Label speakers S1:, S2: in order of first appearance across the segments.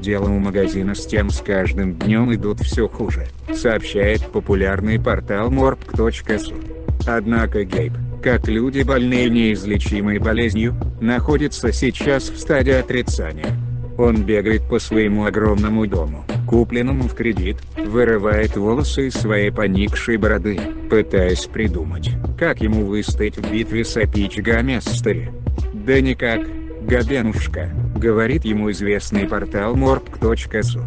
S1: Дела у магазина с тем с каждым днем идут все хуже, сообщает популярный портал morp.su. Однако Гейб, как люди больные неизлечимой болезнью, находится сейчас в стадии отрицания. Он бегает по своему огромному дому, купленному в кредит, вырывает волосы из своей поникшей бороды, пытаясь придумать, как ему выстоять в битве с опичгами Астери. Да никак, Габенушка, говорит ему известный портал morp.su.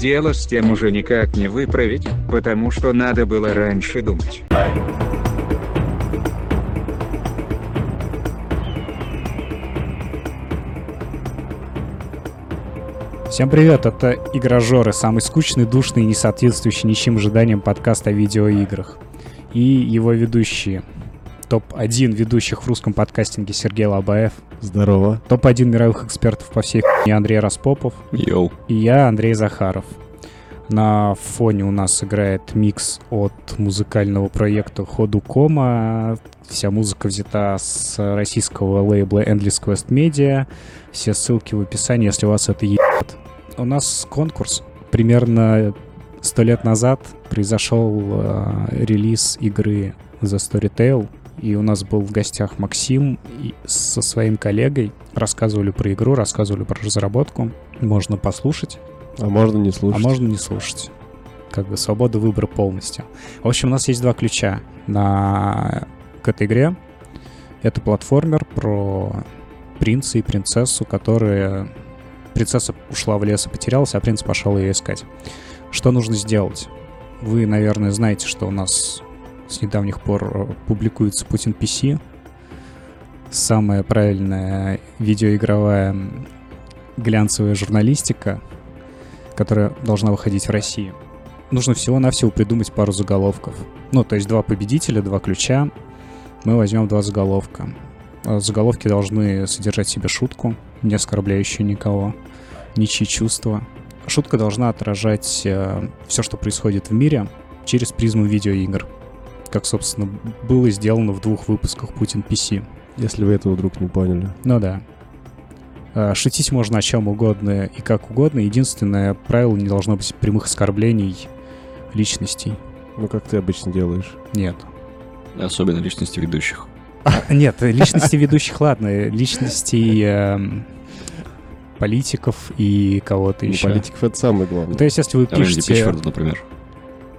S1: Дело с тем уже никак не выправить, потому что надо было раньше думать.
S2: Всем привет, это Игрожоры, самый скучный, душный и не соответствующий ничем ожиданиям подкаст о видеоиграх. И его ведущие. Топ-1 ведущих в русском подкастинге Сергей Лобаев.
S3: Здорово.
S2: Топ-1 мировых экспертов по всей хуйне Андрей Распопов.
S4: Йоу.
S2: И я, Андрей Захаров. На фоне у нас играет микс от музыкального проекта Ходу Кома. Вся музыка взята с российского лейбла Endless Quest Media. Все ссылки в описании, если у вас это ебет. У нас конкурс. Примерно сто лет назад произошел э, релиз игры The Storytale, и у нас был в гостях Максим со своим коллегой. Рассказывали про игру, рассказывали про разработку. Можно послушать,
S3: А можно не слушать.
S2: а можно не слушать. Как бы свобода выбора полностью. В общем, у нас есть два ключа на... к этой игре. Это платформер про принца и принцессу, которые... Принцесса ушла в лес и потерялась, а принц пошел ее искать. Что нужно сделать? Вы, наверное, знаете, что у нас с недавних пор э, публикуется Путин PC. Самая правильная видеоигровая глянцевая журналистика, которая должна выходить в России. Нужно всего-навсего придумать пару заголовков. Ну, то есть два победителя, два ключа. Мы возьмем два заголовка. А Заголовки должны содержать в себе шутку, не оскорбляющую никого, ничьи чувства. Шутка должна отражать все, что происходит в мире, через призму видеоигр. Как, собственно, было сделано в двух выпусках Путин PC.
S3: Если вы этого вдруг не поняли.
S2: Ну да. А, Шутить можно о чем угодно и как угодно. Единственное правило не должно быть прямых оскорблений личностей.
S3: Ну, как ты обычно делаешь.
S2: Нет.
S4: Особенно личности ведущих.
S2: Нет, личности ведущих, ладно. Личностей эм, политиков и кого-то
S3: Ну,
S2: еще.
S3: Политиков это самое главное.
S2: То есть, если вы
S4: Рэнди
S2: пишете,
S4: Пичфорд, например.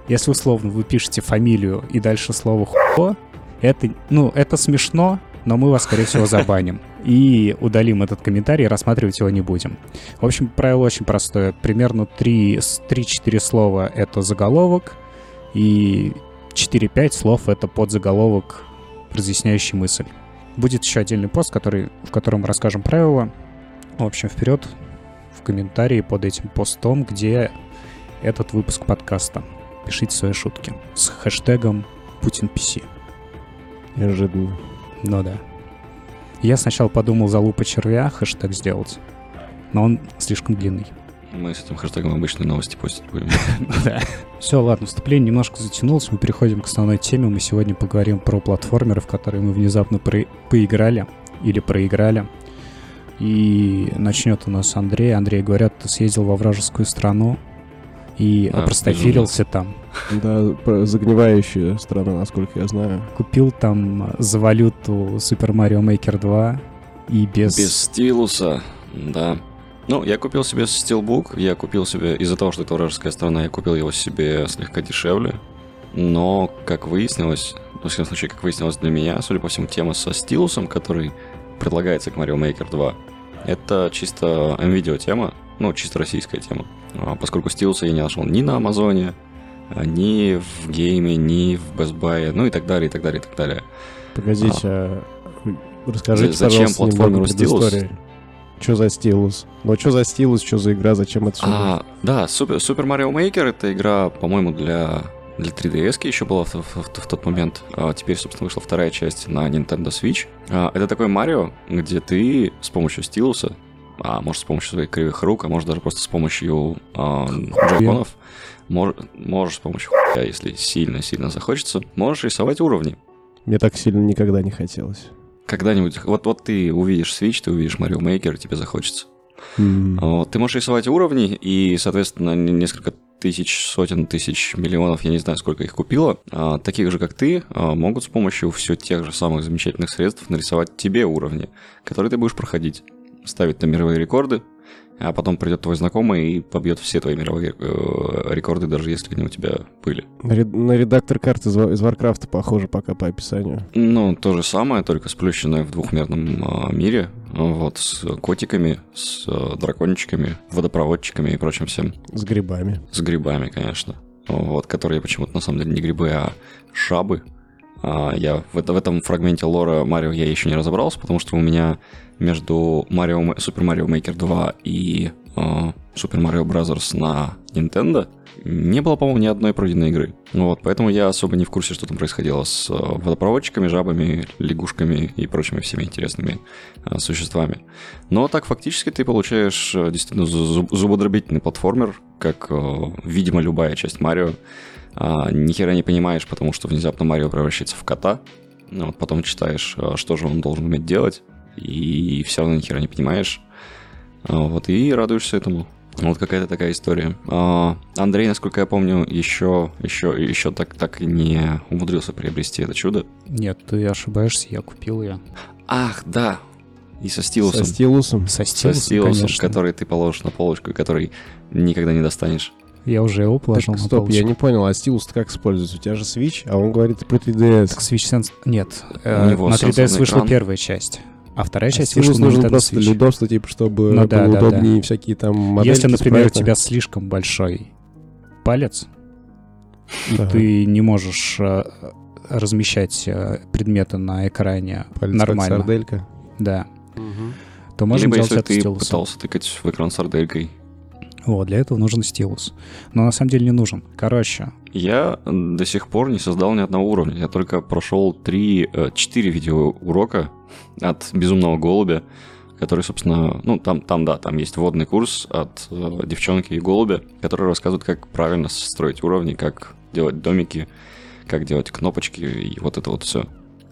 S2: Если условно вы пишете фамилию и дальше слово хуо, это, ну, это смешно, но мы вас, скорее всего, забаним. И удалим этот комментарий, рассматривать его не будем. В общем, правило очень простое. Примерно 3 с- 3-4 слова — это заголовок, и 4-5 слов — это подзаголовок, разъясняющий мысль. Будет еще отдельный пост, который, в котором расскажем правила. В общем, вперед в комментарии под этим постом, где этот выпуск подкаста. Пишите свои шутки с хэштегом PutinPC.
S3: Неожиданно.
S2: Ну да. Я сначала подумал залупа червя хэштег сделать, но он слишком длинный.
S4: Мы с этим хэштегом обычные новости постить будем.
S2: Да. Все, ладно, вступление немножко затянулось, мы переходим к основной теме. Мы сегодня поговорим про платформеры, в которые мы внезапно про- поиграли или проиграли. И начнет у нас Андрей. Андрей, говорят, ты съездил во вражескую страну и
S4: А,
S2: опростофилился там.
S3: Да, загнивающая страна, насколько я знаю.
S2: Купил там за валюту Super Mario Maker 2 и без...
S4: Без стилуса, да. Ну, я купил себе стилбук, я купил себе, из-за того, что это вражеская страна, я купил его себе слегка дешевле. Но, как выяснилось, ну, в всяком случае, как выяснилось для меня, судя по всему, тема со стилусом, который предлагается к Mario Maker 2, это чисто NVIDIA тема, ну, чисто российская тема. А, Поскольку стилуса я не нашел ни на Амазоне, а, ни в гейме, ни в Best Buy, ну и так далее, и так далее, и так далее.
S3: Погодите, а... расскажите,
S4: За- зачем платформеру стилус?
S3: Что за стилус? Ну, что за стилус, что за игра, зачем это все?
S4: А, да, Super, Super Mario Maker это игра, по-моему, для, для 3DS еще была в, в- в- в тот момент. А теперь, собственно, вышла вторая часть на Nintendo Switch. А, это такой Марио, где ты с помощью стилуса, а может с помощью своих кривых рук, а может даже просто с помощью а, джойконов, мож- можешь с помощью хуя, если сильно-сильно захочется, можешь рисовать уровни.
S3: Мне так сильно никогда не хотелось.
S4: Когда-нибудь, вот, вот ты увидишь Switch, ты увидишь Mario Maker, тебе захочется.
S3: М.
S4: Вот, ты можешь рисовать уровни, и, соответственно, не- несколько тысяч, сотен тысяч, миллионов, я не знаю, сколько их купило, а, таких же, как ты, могут с помощью все тех же самых замечательных средств нарисовать тебе уровни, которые ты будешь проходить, ставить там мировые рекорды, а потом придет твой знакомый и побьет все твои мировые э, рекорды, даже если они у тебя были.
S3: На, ред- на редактор карты из, из Варкрафта похоже пока по описанию.
S4: Ну, то же самое, только сплющенное в двухмерном а, мире, а, вот, с котиками, с а, дракончиками, водопроводчиками и прочим всем.
S3: С грибами.
S4: С грибами, конечно. Вот, которые почему-то на самом деле не грибы, а шабы. А, я в, в этом фрагменте лора Марио я еще не разобрался, потому что у меня между М- Super Mario Maker 2 и а, Super Mario Bros. на Nintendo не было, по-моему, ни одной пройденной игры. Вот, поэтому я особо не в курсе, что там происходило с а, водопроводчиками, жабами, лягушками и прочими всеми интересными а, существами. Но так фактически ты получаешь э, действительно зу- зубодробительный платформер, как, э, видимо, любая часть Марио. А, Ни хера не понимаешь, потому что внезапно Марио превращается в кота. Ну, вот потом читаешь, а, что же он должен уметь делать, и все равно ни хера не понимаешь. А, Вот, и радуешься этому. Вот какая-то такая история. А, Андрей, насколько я помню, еще, еще, еще так, так и не умудрился приобрести это чудо.
S2: Нет, ты ошибаешься, я купил ее.
S4: Ах, да. И со стилусом.
S3: Со стилусом.
S2: Со
S4: Со
S2: стилусом,
S4: стилусом,
S2: конечно.
S4: который ты положишь на полочку, и который никогда не достанешь.
S2: Я уже его положил
S3: Так,
S2: на
S3: стоп, я
S2: полочку.
S3: не понял, а стилус как используется? У тебя же Switch, а он говорит про 3DS.
S2: Так Switch Sense... Нет, э, на 3DS
S4: сенсорный
S2: вышла
S4: экран.
S2: первая часть, а вторая
S3: А
S2: часть
S3: стилус
S2: вышла на
S3: нужен
S2: Nintendo
S3: просто
S2: Switch.
S3: для удобства, типа, чтобы
S2: Ну да,
S3: было
S2: да, да.
S3: удобнее всякие там модельки
S2: Если, например, у тебя слишком большой палец, и
S3: Ага.
S2: ты не можешь э, размещать э, предметы на экране
S3: Палец
S2: нормально,
S3: сарделька.
S2: да, то можно
S4: Либо
S2: делать
S4: если
S2: это
S4: ты
S2: стилусом.
S4: пытался тыкать в экран сарделькой.
S2: Вот, для этого нужен стилус. Но на самом деле не нужен. Короче,
S4: Я до сих пор не создал ни одного уровня. Я только прошел 3-4 видеоурока от Безумного Голубя, который, собственно, ну, там, там, да, там есть вводный курс от э, девчонки и голубя, который рассказывает, как правильно строить уровни, как делать домики, как делать кнопочки и вот это вот все.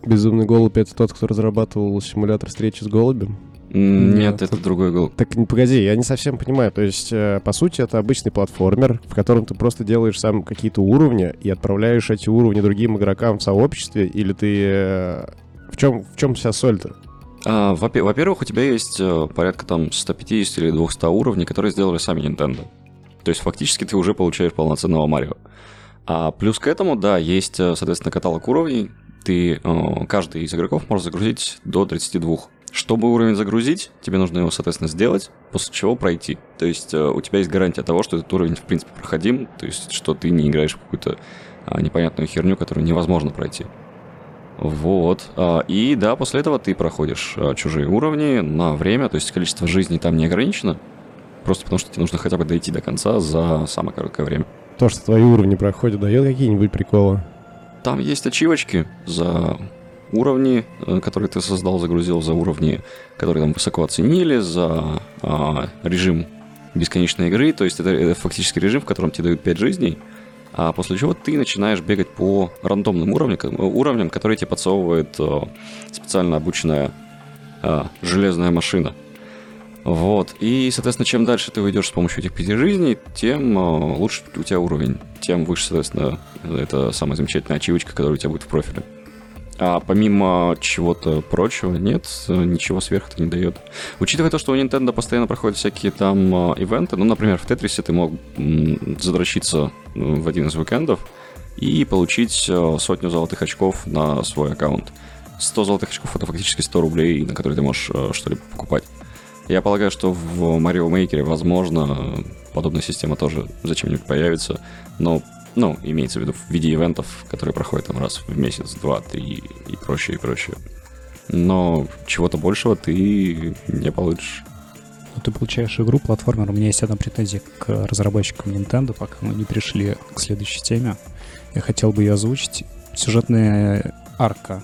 S3: Безумный голубь — это тот, кто разрабатывал симулятор встречи с голубем?
S4: Нет,
S2: Нет,
S4: это другой голубь.
S3: Так, погоди, я не совсем понимаю. То есть, э, по сути, это обычный платформер, в котором ты просто делаешь сам какие-то уровни и отправляешь эти уровни другим игрокам в сообществе, или ты... э, В чем, в чем вся соль-то?
S4: А, вопе- Во-первых, у тебя есть э, порядка там 150 или 200 уровней, которые сделали сами Nintendo. То есть фактически ты уже получаешь полноценного Марио. А плюс к этому, да, есть, э, соответственно, каталог уровней. Ты, э, каждый из игроков может загрузить до 32. Чтобы уровень загрузить, тебе нужно его, соответственно, сделать, после чего пройти. То есть э, у тебя есть гарантия того, что этот уровень, в принципе, проходим, то есть что ты не играешь в какую-то а, непонятную херню, которую невозможно пройти. Вот. А, И да, после этого ты проходишь а, чужие уровни на время, то есть количество жизней там не ограничено, просто потому что тебе нужно хотя бы дойти до конца за самое короткое время.
S3: То, что твои уровни проходят, дает какие-нибудь приколы?
S4: Там есть ачивочки за уровни, э, которые ты создал, загрузил, за уровни, которые там высоко оценили, за а, режим бесконечной игры, то есть это, это фактически режим, в котором тебе дают 5 жизней, а после чего ты начинаешь бегать по рандомным уровням, уровням которые тебе подсовывает э, специально обученная э, железная машина. Вот. И, соответственно, чем дальше ты уйдешь с помощью этих пяти жизней, тем лучше у тебя уровень. Тем выше, соответственно, это самая замечательная ачивочка, которая у тебя будет в профиле. А помимо чего-то прочего, нет, ничего сверх это не дает. Учитывая то, что у Nintendo постоянно проходят всякие там э, ивенты, ну, например, в Тетрисе ты мог задрочиться э, в один из уикендов и получить э, сотню золотых очков на свой аккаунт. 100 золотых очков это фактически 100 рублей, на которые ты можешь э, что-либо покупать. Я полагаю, что в Mario Maker, возможно, подобная система тоже зачем-нибудь появится, но, ну, имеется в виду в виде ивентов, которые проходят там раз в месяц, два, три и прочее, и прочее. Но чего-то большего ты не получишь.
S2: ну, ты получаешь игру, платформер. У меня есть одна претензия к разработчикам Nintendo, пока мы не пришли к следующей теме. Я хотел бы ее озвучить. Сюжетная арка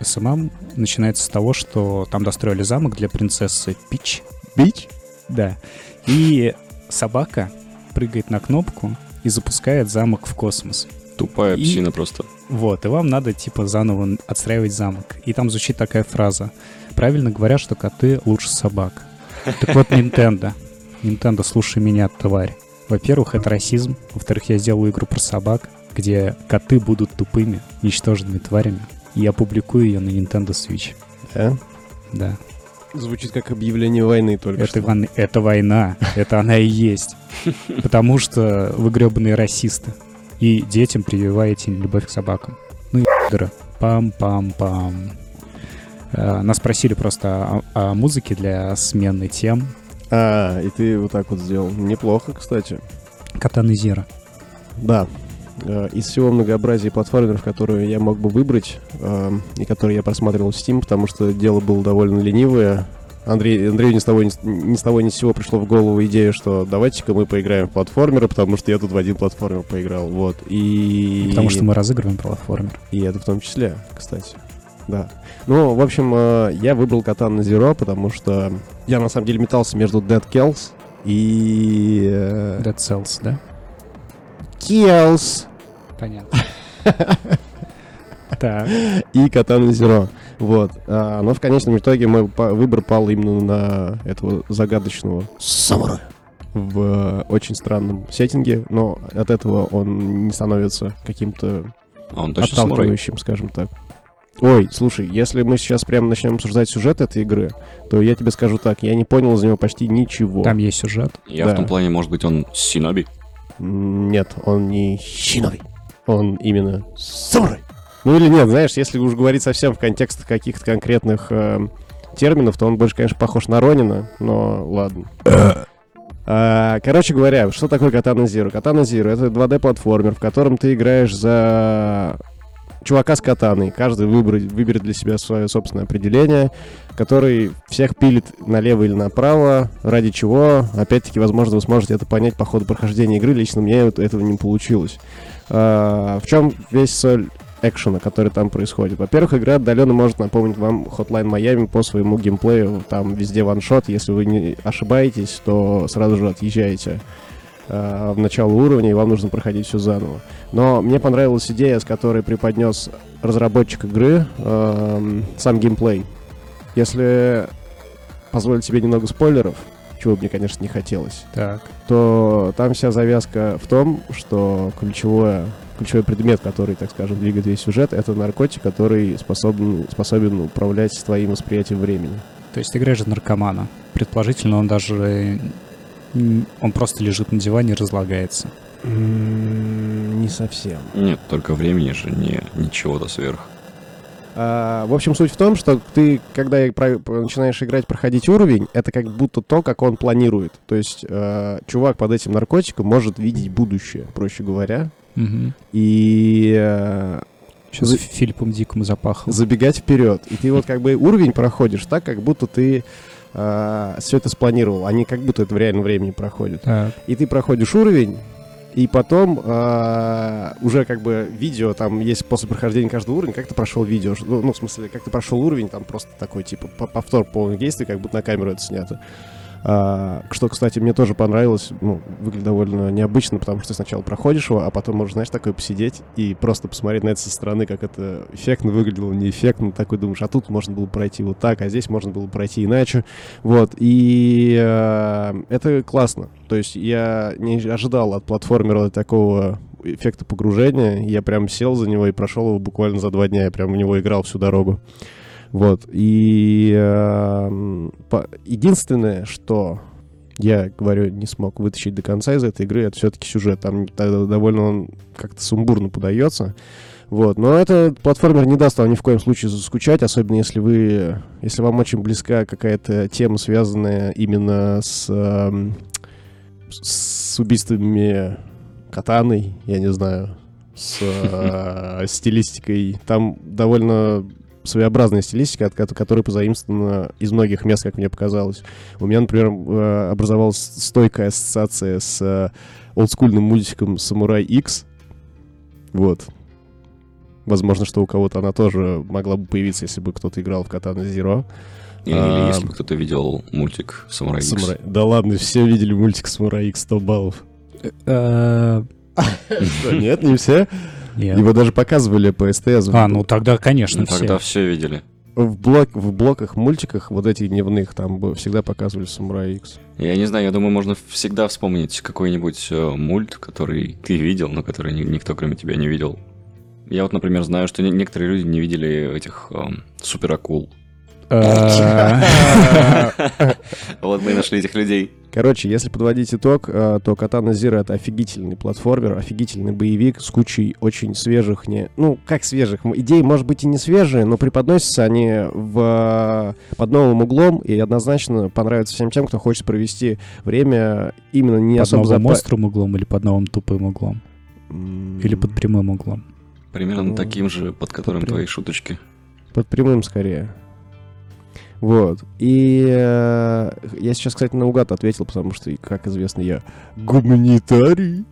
S2: SMM начинается с того, что там достроили замок для принцессы Пич.
S3: Бич?
S2: Да. И собака прыгает на кнопку и запускает замок в космос.
S4: Тупая
S2: И-
S4: псина просто.
S2: Вот, и вам надо, типа, заново отстраивать замок. И там звучит такая фраза. Правильно говорят, что коты лучше собак. Так вот, Nintendo. Nintendo, слушай меня, тварь. Во-первых, это расизм. Во-вторых, я сделаю игру про собак, где коты будут тупыми, ничтожными тварями. И я публикую ее на Nintendo Switch.
S3: Да?
S2: Да.
S3: Звучит как объявление войны только
S2: Это,
S3: что.
S2: вон- это война. Это она и есть. Потому что вы гребаные расисты. И детям прививаете любовь к собакам. Ну и пидоры. Пам-пам-пам. Э, Нас просили просто о, о музыке для смены тем.
S3: А, и ты вот так вот сделал. Неплохо, кстати.
S2: Катаны Зира.
S3: Да. Э, Из всего многообразия платформеров, которые я мог бы выбрать, эм, и которые я просматривал в Steam, потому что дело было довольно ленивое, Андрей, Андрею ни с, того, ни, с, ни с того ни с сего пришло в голову идея, что давайте-ка мы поиграем в платформеры, потому что я тут в один платформер поиграл, вот. И...
S2: Потому что мы разыгрываем платформер.
S3: И это в том числе, кстати. Да. Ну, в общем, э, я выбрал Катан Zero, потому что я на самом деле метался между Dead Kills и... э,
S2: Dead Cells, да?
S3: Kills
S2: Понятно. Так.
S3: и Катана Zero. Вот. А, но в конечном итоге мой выбор пал именно на этого загадочного самурая в э, очень странном сеттинге, но от этого он не становится каким-то
S4: А он точно самурай?
S3: отталкивающим, скажем так. Ой, слушай, если мы сейчас прямо начнем обсуждать сюжет этой игры, то я тебе скажу так, я не понял из него почти ничего.
S2: Там есть сюжет.
S4: Я
S3: Да.
S4: в том плане, может быть, он синоби?
S3: Нет, он не Шинови. Он именно самурай. Ну или нет, знаешь, если уж говорить совсем в контекстах каких-то конкретных э, терминов, то он больше, конечно, похож на Ронина, но ладно. А, Короче говоря, что такое Катана Zero? Катана Zero — это 2D-платформер, в котором ты играешь за чувака с катаной. Каждый выберет, выберет для себя свое собственное определение, который всех пилит налево или направо, ради чего, опять-таки, возможно, вы сможете это понять по ходу прохождения игры. Лично мне этого не получилось. А, в чем весь соль экшена, который там происходит? Во-первых, игра отдаленно может напомнить вам Hotline Miami по своему геймплею. Там везде ваншот. Если вы не ошибаетесь, то сразу же отъезжаете а, в начало уровня, и вам нужно проходить все заново. Но мне понравилась идея, с которой преподнес разработчик игры эм, сам геймплей. Если позволить себе немного спойлеров, чего бы мне, конечно, не хотелось,
S2: Так.
S3: то там вся завязка в том, что ключевое, ключевой предмет, который, так скажем, двигает весь сюжет, это наркотик, который способен, способен управлять твоим восприятием времени.
S2: То есть ты играешь за наркомана. Предположительно, он даже... Он просто лежит на диване и разлагается.
S3: Не совсем.
S4: Нет, только времени же не, ничего-то сверх.
S3: А, в общем, суть в том, что ты, когда начинаешь играть, проходить уровень, это как будто то, как он планирует. То есть э, чувак под этим наркотиком может видеть будущее, проще говоря. И
S2: Сейчас
S3: За-
S2: Филиппом Диком запахал.
S3: забегать вперед. И ты вот как бы уровень проходишь так, как будто ты все это спланировал, а не как будто это в реальном времени проходит.
S2: Так.
S3: И ты проходишь уровень, и потом а, уже как бы видео, там есть после прохождения каждого уровня, как ты прошел видео. Ну, ну, в смысле, как ты прошел уровень, там просто такой, типа, по- повтор полных действий, как будто на камеру это снято. А, что, кстати, мне тоже понравилось, ну, выглядит довольно необычно, потому что сначала проходишь его, а потом можешь, знаешь, такой посидеть и просто посмотреть на это со стороны, как это эффектно выглядело, неэффектно, такой думаешь, а тут можно было пройти вот так, а здесь можно было пройти иначе. Вот, и э, это классно. То есть я не ожидал от платформера такого эффекта погружения. Я прям сел за него и прошел его буквально за два дня. Я прям в него играл всю дорогу. Вот. И э, по- единственное, что я говорю, не смог вытащить до конца из этой игры, это все-таки сюжет. Там довольно он как-то сумбурно подается. Вот. Но этот платформер не даст вам ни в коем случае заскучать, особенно если вы, если вам очень близка какая-то тема, связанная именно с, эм, с убийствами катаной, я не знаю, с э, стилистикой. Там довольно своеобразная стилистика, от ко- которой позаимствована из многих мест, как мне показалось. У меня, например, э, образовалась стойкая ассоциация с э, олдскульным мультиком «Самурай X». Вот. Возможно, что у кого-то она тоже могла бы появиться, если бы кто-то играл в Катана Зеро.
S4: Или,
S3: А,
S4: если бы кто-то видел мультик Самурай Икс.
S3: Самурай. Да ладно, все видели мультик «Самурай X» 100 баллов.
S2: Э,
S3: нет, не все?
S2: Нет.
S3: Его даже показывали по СТС.
S2: А, ну тогда, конечно,
S4: Ну, тогда
S2: все.
S4: все видели.
S3: в, блок, в блоках, мультиках вот этих дневных там всегда показывали Самурай X.
S4: Я не знаю, я думаю, можно всегда вспомнить какой-нибудь э, мульт, который ты видел, но который ни- никто кроме тебя не видел. Я вот, например, знаю, что не- некоторые люди не видели этих эм, суперакул.
S2: Э,
S4: Вот мы и нашли этих людей.
S3: Короче, если подводить итог, э, то Катана Зира это офигительный платформер, офигительный боевик с кучей очень свежих, не, ну, как свежих, идей, может быть, и не свежие, но преподносятся они в, под новым углом и однозначно понравятся всем тем, кто хочет провести время именно не
S2: Под
S3: особо
S2: новым
S3: запа-
S2: острым углом или под новым тупым углом? Или под прямым углом?
S4: Примерно
S3: Ну,
S4: таким же, под которым
S3: прям-
S4: твои шуточки.
S3: Под прямым скорее. Вот. И э, я сейчас, кстати, наугад ответил, потому что, как известно, я гуманитарий.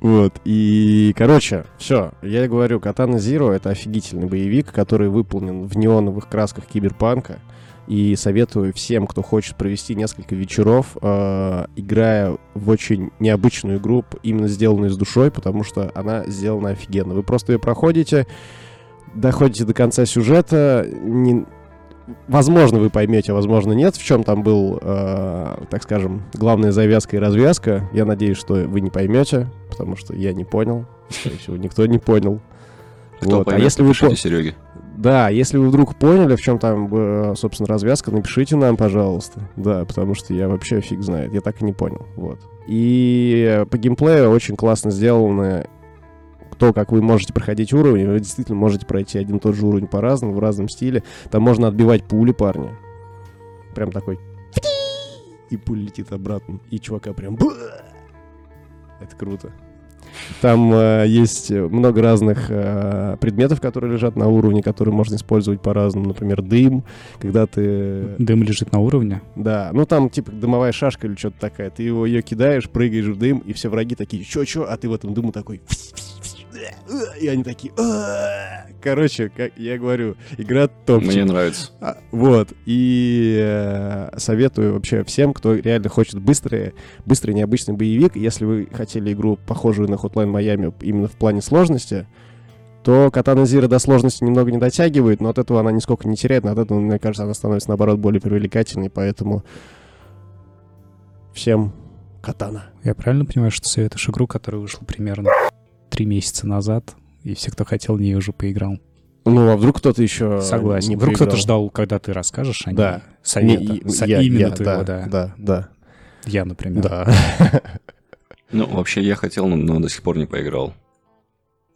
S3: Вот. И, короче, все. Я говорю, Катана Зиро — это офигительный боевик, который выполнен в неоновых красках киберпанка. И советую всем, кто хочет провести несколько вечеров, э, играя в очень необычную игру, именно сделанную с душой, потому что она сделана офигенно. Вы просто ее проходите, доходите до конца сюжета, не- возможно, вы поймете, а возможно, нет, в чем там был, э, так скажем, главная завязка и развязка. Я надеюсь, что вы не поймете, потому что я не понял. Скорее всего, никто не понял.
S4: Кто
S3: Вот, а
S4: поймет,
S3: если вы по-
S4: Сереге.
S3: Да, если вы вдруг поняли, в чем там, э, собственно, развязка, напишите нам, пожалуйста. Да, потому что я вообще фиг знает, я так и не понял. Вот. И по геймплею очень классно сделано то, как вы можете проходить уровни. Вы действительно можете пройти один и тот же уровень по-разному, в разном стиле. Там можно отбивать пули, парни. Прям такой... И пуля летит обратно. И чувака прям... Это круто. Там э, есть много разных э, предметов, которые лежат на уровне, которые можно использовать по-разному. Например, дым, когда ты...
S2: Дым лежит на уровне.
S3: Да, ну там типа дымовая шашка или что-то такая. Ты его ее кидаешь, прыгаешь в дым, и все враги такие, чё-чё, а ты в этом дыму такой... И они такие... «А-а-а». Короче, как я говорю, игра топчик.
S4: Мне нравится.
S3: А, Вот. И э, советую вообще всем, кто реально хочет быстрый, быстрый необычный боевик. Если вы хотели игру, похожую на Hotline Miami именно в плане сложности, то Катана Зира до сложности немного не дотягивает, но от этого она нисколько не теряет. но От этого, мне кажется, она становится, наоборот, более привлекательной. Поэтому всем Катана.
S2: Я правильно понимаю, что советуешь игру, которая вышла примерно три месяца назад, и все, кто хотел, в нее уже поиграл?
S3: Ну, а вдруг кто-то еще
S2: Согласен.
S3: не
S2: Вдруг кто-то ждал, когда ты расскажешь, а не
S3: Да.
S2: совета.
S3: Не,
S2: Со-
S3: я-
S2: именно
S3: я,
S2: твоего,
S3: да,
S2: да.
S3: да, да,
S2: Я, например.
S3: да.
S4: Ну, вообще, я хотел, но, но до сих пор не поиграл.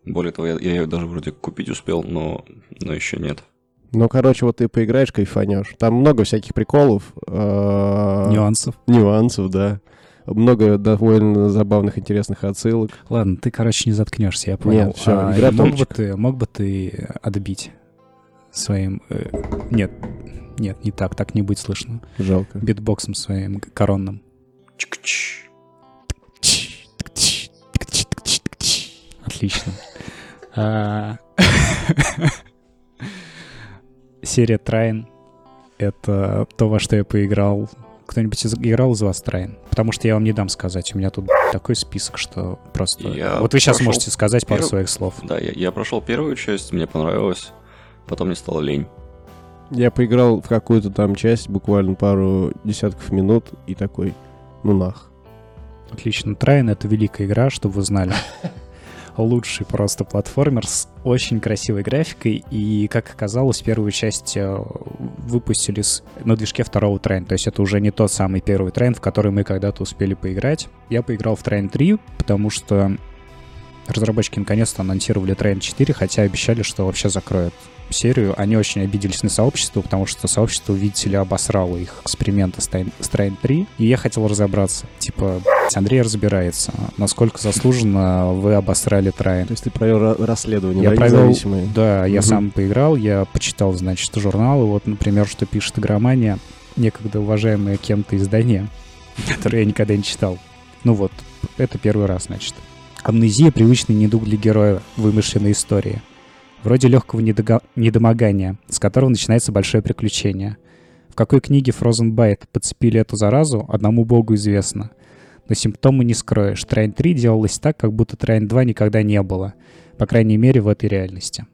S4: Более того, я, я ее даже вроде купить успел, но, но еще нет.
S3: Ну, короче, вот ты поиграешь, кайфанешь. Там много всяких приколов. э,
S2: Нюансов.
S3: Нюансов, да. Много довольно забавных, интересных отсылок.
S2: Ладно, ты, короче, не заткнешься, я понял.
S3: Нет, всё,
S2: А
S3: игра
S2: мог бы ты, мог бы ты отбить своим... э, нет, нет, не так, так не будет слышно.
S3: Жалко.
S2: Битбоксом своим коронным. Отлично. А, Серия Трайн — это то, во что я поиграл. Кто-нибудь из- играл из вас Трайн? Потому что я вам не дам сказать. У меня тут такой список, что просто...
S4: Я
S2: вот вы сейчас можете сказать пару
S4: первый-
S2: своих слов.
S4: Да, я, я прошел первую часть, мне понравилось. Потом мне стало лень.
S3: Я поиграл в какую-то там часть, буквально пару десятков минут, и такой, ну нах.
S2: Отлично. Трайн — это великая игра, чтобы вы знали. Лучший просто платформер с очень красивой графикой. И, как оказалось, первую часть э, выпустили на движке второго Трайн. То есть это уже не тот самый первый Трайн, в который мы когда-то успели поиграть. Я поиграл в Трайн 3, потому что разработчики наконец-то анонсировали Трайн 4, хотя обещали, что вообще закроют серию. Они очень обиделись на сообщество, потому что сообщество, видите ли, обосрало их эксперименты с Трайн 3. И я хотел разобраться. Типа, «Блядь, Андрей разбирается, насколько заслуженно вы обосрали Трайн.
S3: То есть ты провел ра- расследование,
S2: Я
S3: да,
S2: провел-? Да, я
S3: Мгм.
S2: сам поиграл, я почитал, значит, журналы. Вот, например, что пишет игромания, некогда уважаемое кем-то издание, которое я никогда не читал. Ну вот, это первый раз, значит. Амнезия — привычный недуг для героя вымышленной истории. Вроде легкого недога- недомогания, с которого начинается большое приключение. В какой книге Frozen Byte подцепили эту заразу, одному богу известно. Но симптомы не скроешь. Трайн 3 делалось так, как будто Трайн 2 никогда не было. По крайней мере, в этой реальности.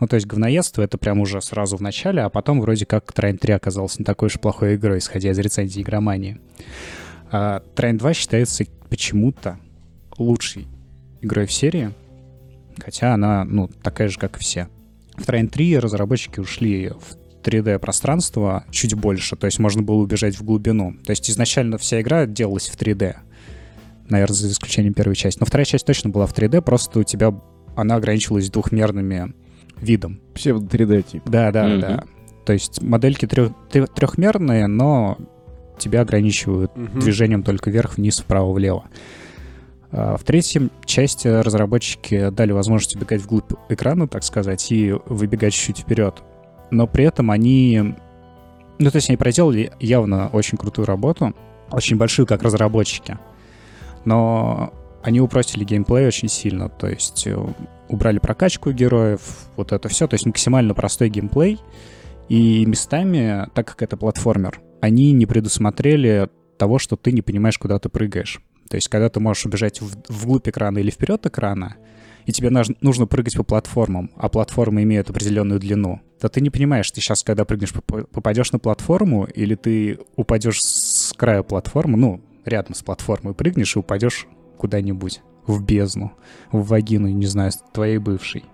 S2: Ну, то есть говноедство — это прям уже сразу в начале, а потом вроде как Train 3 оказался не такой уж плохой игрой, исходя из рецензии игромании. А Train 2 считается почему-то лучшей игрой в серии, хотя она, ну, такая же, как и все. В Train 3 разработчики ушли в 3D-пространство чуть больше, то есть можно было убежать в глубину. То есть изначально вся игра делалась в 3D, наверное, за исключением первой части. Но вторая часть точно была в 3D, просто у тебя она ограничивалась двухмерными видом.
S3: Псевдо 3D типа.
S2: Да, да,
S4: Мгм.
S2: да. То есть модельки трех- трехмерные, но тебя ограничивают
S3: Мгм.
S2: движением только вверх, вниз, вправо, влево. А В третьем части разработчики дали возможность убегать вглубь экрана, так сказать, и выбегать чуть-чуть вперед. Но при этом они... Ну, то есть они проделали явно очень крутую работу, очень большую, как разработчики. Но они упростили геймплей очень сильно, то есть э, убрали прокачку героев, вот это все, то есть максимально простой геймплей. И местами, так как это платформер, они не предусмотрели того, что ты не понимаешь, куда ты прыгаешь. То есть, когда ты можешь убежать в- вглубь экрана или вперед экрана, и тебе нужно прыгать по платформам, а платформы имеют определенную длину, то ты не понимаешь, ты сейчас, когда прыгнешь, поп- попадешь на платформу, или ты упадешь с края платформы, ну, рядом с платформой прыгнешь и упадешь куда-нибудь в бездну, в вагину, не знаю, твоей бывшей,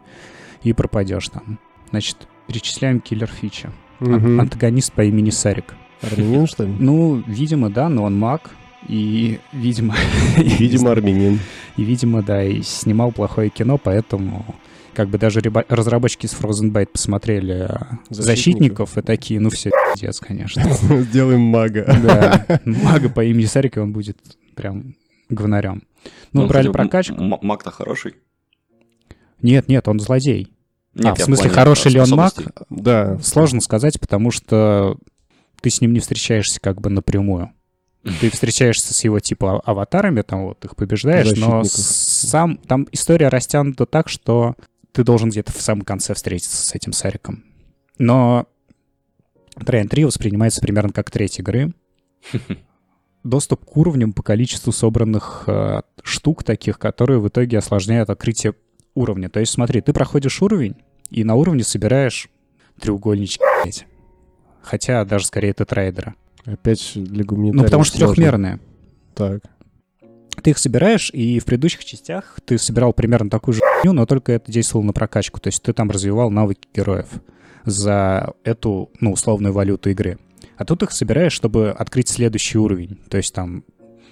S2: и пропадешь там. Значит, перечисляем киллер фичи.
S3: Мгм.
S2: Антагонист по имени Сарик.
S3: Армянин, что ли?
S2: Ну, видимо, да, но он маг. И, видимо...
S3: Видимо, армянин.
S2: И, видимо, да, и снимал плохое кино, поэтому как бы даже реба- разработчики с Frozen Byte посмотрели э,
S3: Защитников.
S2: защитников и такие, ну все, пиздец, конечно.
S3: Сделаем мага.
S2: Да, мага по имени Сарик, и он будет прям говнарем. Ну,
S4: Он,
S2: брали прокачку.
S4: м- Маг-то хороший.
S2: Нет, нет, он злодей.
S4: Нет,
S2: а, в смысле,
S4: плане
S2: хороший ли он маг?
S3: Да.
S2: Сложно сказать, потому что ты с ним не встречаешься как бы напрямую. Ты встречаешься с его типа а- аватарами, там вот их побеждаешь, но сам там история растянута так, что ты должен где-то в самом конце встретиться с этим Сариком. Но Train 3 воспринимается примерно как треть игры. Доступ к уровням по количеству собранных э, штук таких, которые в итоге осложняют открытие уровня. То есть смотри, ты проходишь уровень, и на уровне собираешь треугольнички. Хотя даже скорее тетрайдера.
S3: Опять для гуманитариев
S2: Ну, потому что
S3: сложно.
S2: трехмерные.
S3: Так.
S2: Ты их собираешь, и в предыдущих частях ты собирал примерно такую же хуйню, но только это действовало на прокачку. То есть ты там развивал навыки героев за эту, ну, условную валюту игры. А тут их собираешь, чтобы открыть следующий уровень. То есть там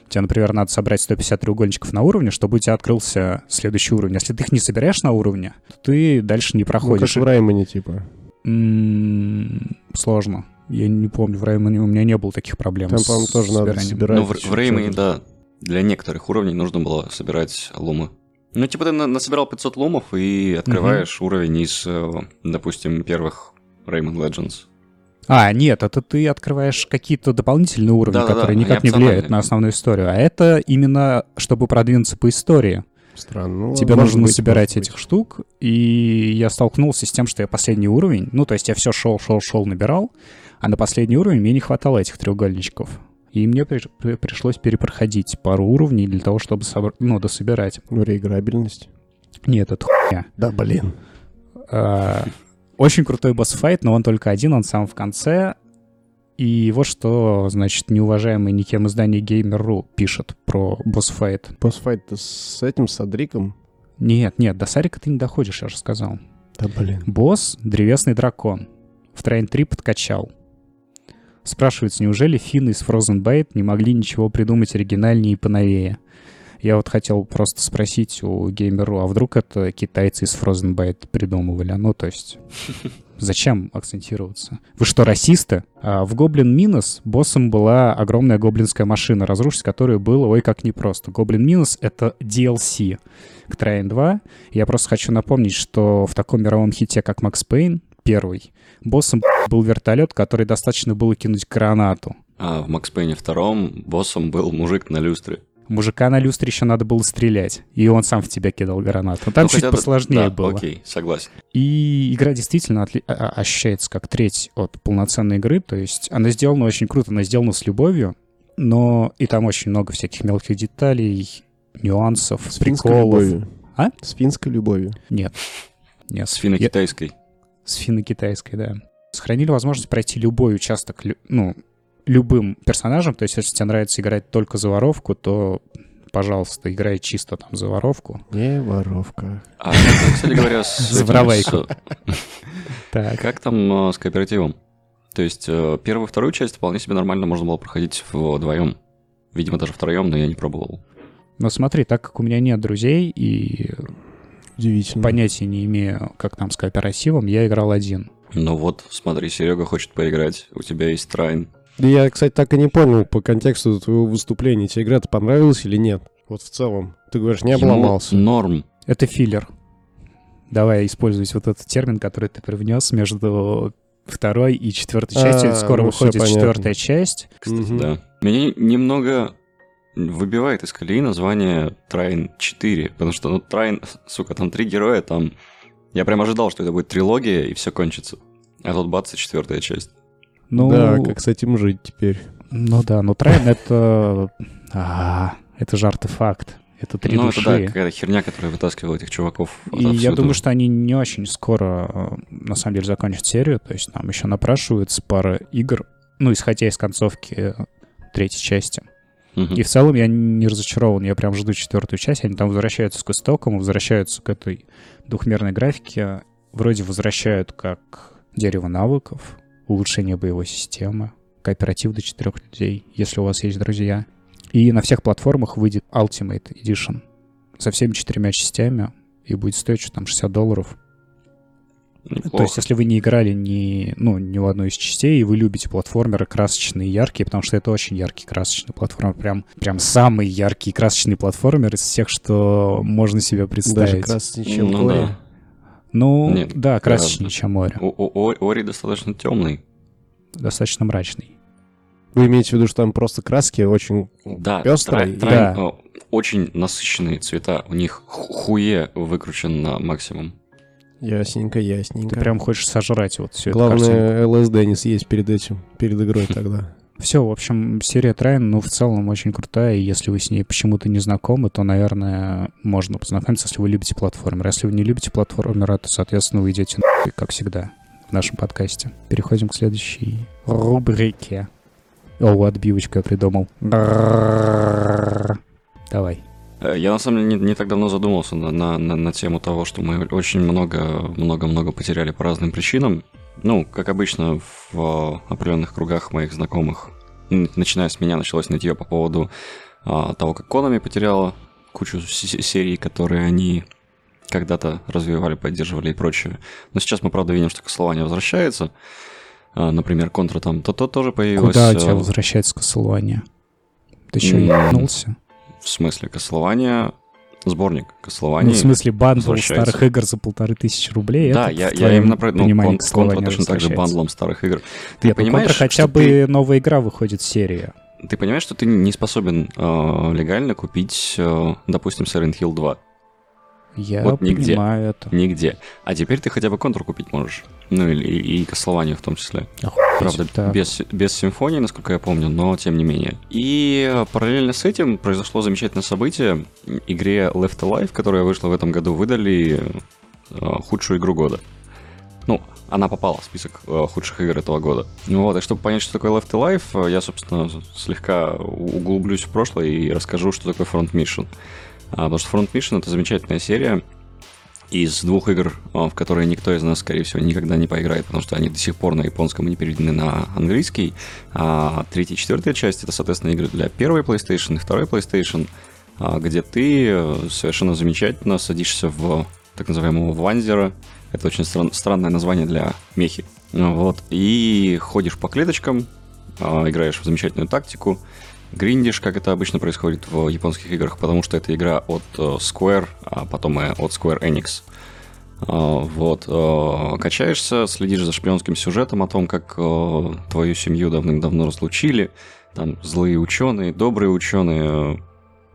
S2: тебе, например, надо собрать 150 треугольничков на уровне, чтобы у тебя открылся следующий уровень. Если ты их не собираешь на уровне, то ты дальше не
S3: Ну, как
S2: проходишь.
S3: в Раймоне, типа.
S2: М, Сложно. Я не помню, в Раймоне у меня не было таких проблем
S3: Там,
S2: с
S3: по-моему, тоже надо собирать.
S4: Ну, в, в Реймоне,
S3: чё-то.
S4: да, для некоторых уровней нужно было собирать лумы. Ну, типа ты на- насобирал 500 лумов и открываешь уровень из, э, допустим, первых Rayman Legends.
S2: А, нет, это ты открываешь какие-то дополнительные уровни,
S4: Да-да-да,
S2: которые
S4: они
S2: никак не влияют на основную историю. А это именно, чтобы продвинуться по истории.
S3: Странно. Ну,
S2: Тебе нужно
S3: быть,
S2: собирать этих штук, и я столкнулся с тем, что я последний уровень, ну, то есть я все шел, шел, шел, набирал, а на последний уровень мне не хватало этих треугольничков. И мне при- при- пришлось перепроходить пару уровней для того, чтобы собр- ну, дособирать.
S3: Ну, реиграбельность.
S2: Нет, это хуйня.
S3: Да, блин.
S2: А, Очень крутой босс-файт, но он только один, он сам в конце. И вот что, значит, неуважаемый никем издание Gamer.ru пишет про босс-файт.
S3: Босс-файт с этим, с Адриком?
S2: Нет, нет, до Сарика ты не доходишь, я же сказал.
S3: Да, блин.
S2: Босс — древесный дракон. В Train 3 подкачал. Спрашивается, неужели финны из Frozen Byte не могли ничего придумать оригинальнее и поновее? Я вот хотел просто спросить у Gamer.ru, а вдруг это китайцы из Frozen Byte придумывали? Ну, то есть, зачем акцентироваться? Вы что, расисты? А в Goblin Minus боссом была огромная гоблинская машина, разрушить которую было ой как непросто. Goblin Minus — это DLC к Train 2. Я просто хочу напомнить, что в таком мировом хите, как Макс Пейн, первый, боссом был вертолет, который достаточно было кинуть гранату.
S4: А в Макс Пейне втором боссом был мужик на люстре.
S2: Мужика на люстре еще надо было стрелять, и он сам в тебя кидал гранату. Там
S4: Ну,
S2: чуть посложнее
S4: да,
S2: было.
S4: окей, согласен.
S2: И игра действительно отли- а- а- ощущается как треть от полноценной игры, то есть она сделана очень круто, она сделана с любовью, но и там очень много всяких мелких деталей, нюансов,
S3: С финской
S2: приколов.
S3: любовью.
S2: А?
S3: С финской любовью.
S2: Нет. Нет,
S4: С
S2: я-
S4: финно-китайской.
S2: С финно-китайской, да. Сохранили возможность пройти любой участок, ну, любым персонажем. То есть, если тебе нравится играть только за воровку, то, пожалуйста, играй чисто там за воровку.
S3: Не воровка.
S4: А там, кстати говоря, с...
S2: За воровайку.
S4: Как там э, с кооперативом? То есть э, первую и вторую часть вполне себе нормально можно было проходить вдвоем. Видимо, даже втроем, но я не пробовал.
S2: Но смотри, так как у меня нет друзей и
S3: Удивительно.
S2: понятия не имею, как там с кооперативом, я играл один.
S4: Ну вот, смотри, Серега хочет поиграть, у тебя есть трайн.
S3: Да я, кстати, так и не понял по контексту твоего выступления. Тебе игра-то понравилась или нет? Вот в целом. Ты говоришь, не
S4: Ему
S3: обломался.
S4: Норм.
S2: Это филлер. Давай использовать вот этот термин, который ты привнес между второй и четвертой частью.
S3: А,
S2: Скоро
S3: ну,
S2: выходит четвертая часть.
S4: Кстати,
S3: Мгм.
S4: да. Меня немного выбивает из колеи название Трайн 4, потому что, ну, Трайн, сука, там три героя, там... Я прям ожидал, что это будет трилогия, и все кончится. А тут бац, и четвертая часть.
S2: Ну,
S3: Да, как с этим жить теперь?
S2: ну да, но Трайн это... А, это же артефакт. Это три
S4: ну,
S2: души.
S4: это да, какая-то херня, которая вытаскивала этих чуваков.
S2: И я думаю, что они не очень скоро, э, на самом деле, закончат серию. То есть там еще напрашивается пара игр, ну, исходя из концовки третьей части.
S4: Мгм.
S2: И в целом я не разочарован, я прям жду четвертую часть. Они там возвращаются к истокам, возвращаются к этой двухмерной графике. Вроде возвращают как дерево навыков, улучшение боевой системы, кооператив до четырех людей, если у вас есть друзья. И на всех платформах выйдет Ultimate Edition со всеми четырьмя частями и будет стоить что там 60 долларов.
S4: Неплохо.
S2: То есть, если вы не играли ни, ну, ни в одну из частей, и вы любите платформеры красочные и яркие, потому что это очень яркий красочный платформер, прям, прям самый яркий красочный платформер из всех, что можно себе
S3: Даже
S2: представить.
S3: краснее, чем
S4: Ну
S3: Ори.
S4: да.
S2: Ну,
S4: Нет,
S2: да, красочнее,
S4: гораздо.
S2: чем
S4: Ори- Ори достаточно темный.
S2: Достаточно мрачный.
S3: Вы имеете в виду, что там просто краски очень...
S4: Да, Трайн,
S2: да.
S4: э, очень насыщенные цвета. У них ху- хуе выкручен на максимум.
S3: Ясненько,
S2: Ты
S3: ясненько.
S2: прям хочешь сожрать вот эту картинку.
S3: Главное, ЛСД не съесть перед этим, перед игрой тогда.
S2: Все, в общем, серия Трайн, ну, в целом очень крутая, и если вы с ней почему-то не знакомы, то, наверное, можно познакомиться, если вы любите платформер. Если вы не любите платформера, то, соответственно, вы идете на как всегда в нашем подкасте. Переходим к следующей рубрике. О, отбивочку я придумал. Давай.
S4: Э, Я на самом деле не, не так давно задумался на, на, на, на тему того, что мы очень много, много, много потеряли по разным причинам. Ну, как обычно, в определенных кругах моих знакомых, начиная с меня, началось нытье по поводу а, того, как Konami потеряла кучу серий, которые они когда-то развивали, поддерживали и прочее. Но сейчас мы, правда, видим, что Кослование возвращается. А, например, Контра там то-то тоже появилась.
S2: Куда у тебя
S4: э,
S2: возвращается Castlevania? Ты
S4: М,
S2: ебнулся?
S4: В смысле, Castlevania... Сборник
S2: Ну,
S4: Castlevania.
S2: в смысле,
S4: bundle
S2: старых игр за полторы тысячи рублей?
S4: Да,
S2: это
S4: я, я именно про... Ну, кон- Контра точно так же
S2: bundle
S4: ом старых игр. Ты
S2: Нет, ну,
S4: понимаешь,
S2: Контра хотя бы
S4: ты-
S2: новая игра выходит серия.
S4: Ты понимаешь, что ты не способен э, легально купить, э, допустим, Silent Hill 2?
S2: Я
S4: Вот нигде.
S2: понимаю это.
S4: Нигде. А теперь ты хотя бы Контру купить можешь. Ну, или и, и Castlevania в том числе. Правда,
S2: Так.
S4: без, без симфонии, насколько я помню, но тем не менее. И параллельно с этим произошло замечательное событие. Игре Left Alive, которая вышла в этом году, выдали э, худшую игру года. Ну, она попала в список э, худших игр этого года. Ну Вот, и чтобы понять, что такое Left Alive, э, я, собственно, слегка углублюсь в прошлое и расскажу, что такое Front Mission. А, потому что Front Mission — это замечательная серия, из двух игр, а, в которые никто из нас, скорее всего, никогда не поиграет, потому что они до сих пор на японском и не переведены на английский. А третья и четвертая часть — это, соответственно, игры для первой PlayStation и второй PlayStation, а, где ты э, совершенно замечательно садишься в так называемого ванзера. Это очень стран- странное название для мехи. Вот. И ходишь по клеточкам, играешь в замечательную тактику, гриндишь, как это обычно происходит в японских играх, потому что это игра от э, Square, а потом и от Square Enix. А, Вот, э, качаешься, следишь за шпионским сюжетом о том, как э, твою семью давным-давно разлучили, там злые ученые, добрые ученые, э,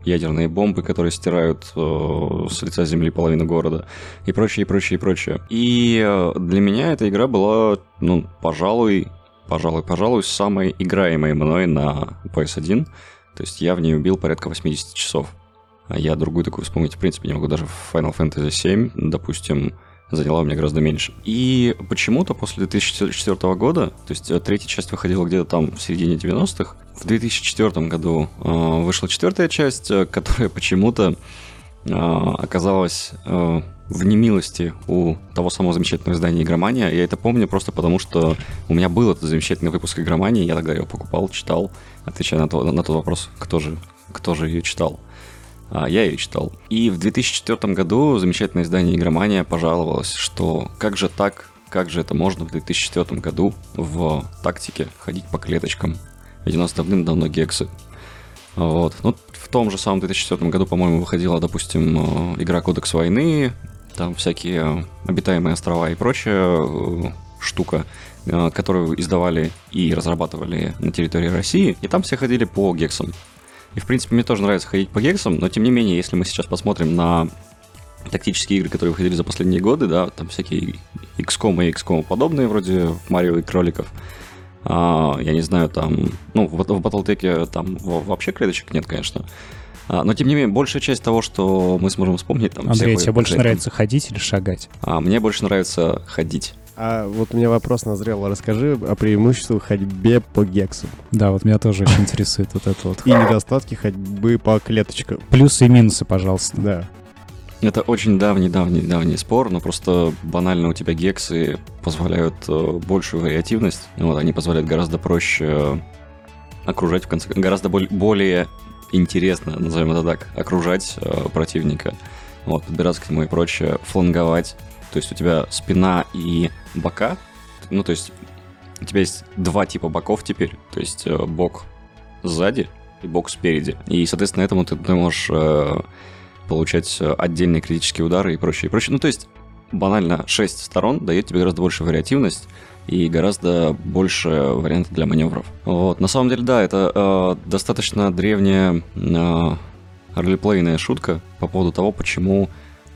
S4: ядерные бомбы, которые стирают э, с лица земли половину города, и прочее, и прочее, и прочее. И э, для меня эта игра была, ну, пожалуй, пожалуй, пожалуй, самой играемой мной на PS1. То есть я в ней убил порядка 80 часов. А я другую такую вспомнить, в принципе, не могу. Даже Final Fantasy VII, допустим, заняла у меня гораздо меньше. И почему-то после 2004 года, то есть э, третья часть выходила где-то там в середине 90-х, в 2004 году э, вышла четвертая часть, э, которая почему-то оказалась в немилости у того самого замечательного издания «Игромания». Я это помню просто потому, что у меня был этот замечательный выпуск «Игромании», я тогда его покупал, читал, отвечая на, то, на тот вопрос, кто же, кто же ее читал. А, я ее читал. И в 2004 году замечательное издание «Игромания» пожаловалось, что как же так, как же это можно в 2004 году в тактике ходить по клеточкам? Ведь у нас давным-давно гексы. Вот. Ну, в том же самом 2004 году, по-моему, выходила, допустим, игра «Кодекс войны», там всякие обитаемые острова и прочая э, штука, э, которую издавали и разрабатывали на территории России, и там все ходили по гексам. И, в принципе, мне тоже нравится ходить по гексам, но, тем не менее, если мы сейчас посмотрим на тактические игры, которые выходили за последние годы, да, там всякие XCOM и XCOM подобные, вроде Марио и Кроликов, а, я не знаю, там, ну, в, в Battletech там вообще клеточек нет, конечно, но, тем не менее, большая часть того, что мы сможем вспомнить... Там,
S2: Андрей, тебе больше нравится ходить или шагать?
S4: А, мне больше нравится ходить.
S3: А вот у меня вопрос назрел. Расскажи о преимуществах ходьбе по гексам.
S2: Да, вот меня тоже очень интересует вот это вот.
S3: И недостатки ходьбы по клеточкам.
S2: Плюсы и минусы, пожалуйста.
S3: Да.
S4: Это очень давний-давний-давний спор, но просто банально у тебя гексы позволяют э, большую вариативность. Вот, они позволяют гораздо проще окружать, в конце гораздо более интересно, назовем это так, окружать э, противника, вот, подбираться к нему и прочее, фланговать. То есть у тебя спина и бока, ну, то есть у тебя есть два типа боков теперь, то есть э, бок сзади и бок спереди. И, соответственно, этому ты, ты можешь э, получать отдельные критические удары и прочее, и прочее. Ну, то есть банально 6 сторон дает тебе гораздо большую вариативность, и гораздо больше вариантов для маневров. Вот. На самом деле, да, это э, достаточно древняя э, ролеплейная шутка по поводу того, почему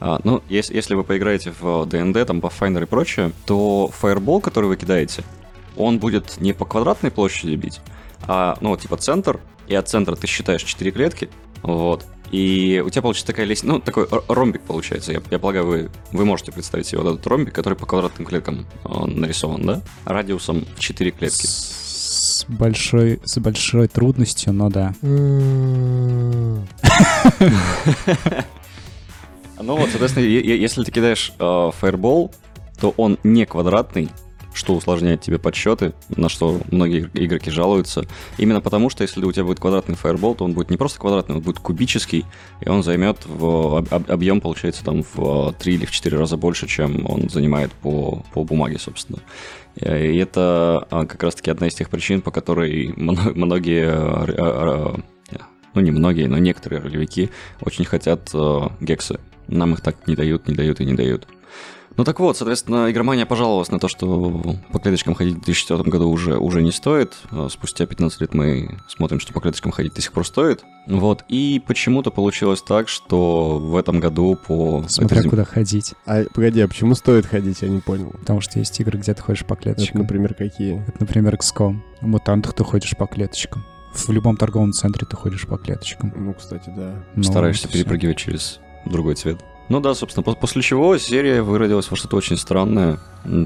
S4: а, ну, если, если вы поиграете в D&D, там, Pathfinder и прочее, то фаербол, который вы кидаете, он будет не по квадратной площади бить, а, ну, типа центр, и от центра ты считаешь 4 клетки, вот, и у тебя получится такая лестница, ну, такой ромбик получается. Я, я полагаю, вы, вы можете представить себе вот этот ромбик, который по квадратным клеткам нарисован, да? Радиусом в 4 клетки.
S2: С большой, с большой трудностью, но да.
S4: Ну вот, соответственно, если ты кидаешь э, фаербол, то он не квадратный, что усложняет тебе подсчеты, на что многие игроки жалуются. Именно потому, что если у тебя будет квадратный фаербол, то он будет не просто квадратный, он будет кубический, и он займет в объем, получается, там в 3 или в 4 раза больше, чем он занимает по, по бумаге, собственно. И это а, как раз-таки одна из тех причин, по которой многие а, ну не многие, но некоторые ролевики очень хотят гексы. Нам их так не дают, не дают и не дают. Ну так вот, соответственно, игромания пожаловалась на то, что по клеточкам ходить в 2004 году уже, уже не стоит. А спустя 15 лет мы смотрим, что по клеточкам ходить до сих пор стоит. Вот, и почему-то получилось так, что в этом году по...
S2: Смотря этой... куда ходить.
S3: А, погоди, а почему стоит ходить, я не понял.
S2: Потому что есть игры, где ты ходишь по клеточкам.
S3: Это, например, какие?
S2: Это, например, XCOM. В мутантах ты ходишь по клеточкам. В любом торговом центре ты ходишь по клеточкам.
S3: Ну, кстати, да.
S4: Ну, Стараешься перепрыгивать через другой цвет. Ну да, собственно, после чего серия выродилась во что-то очень странное.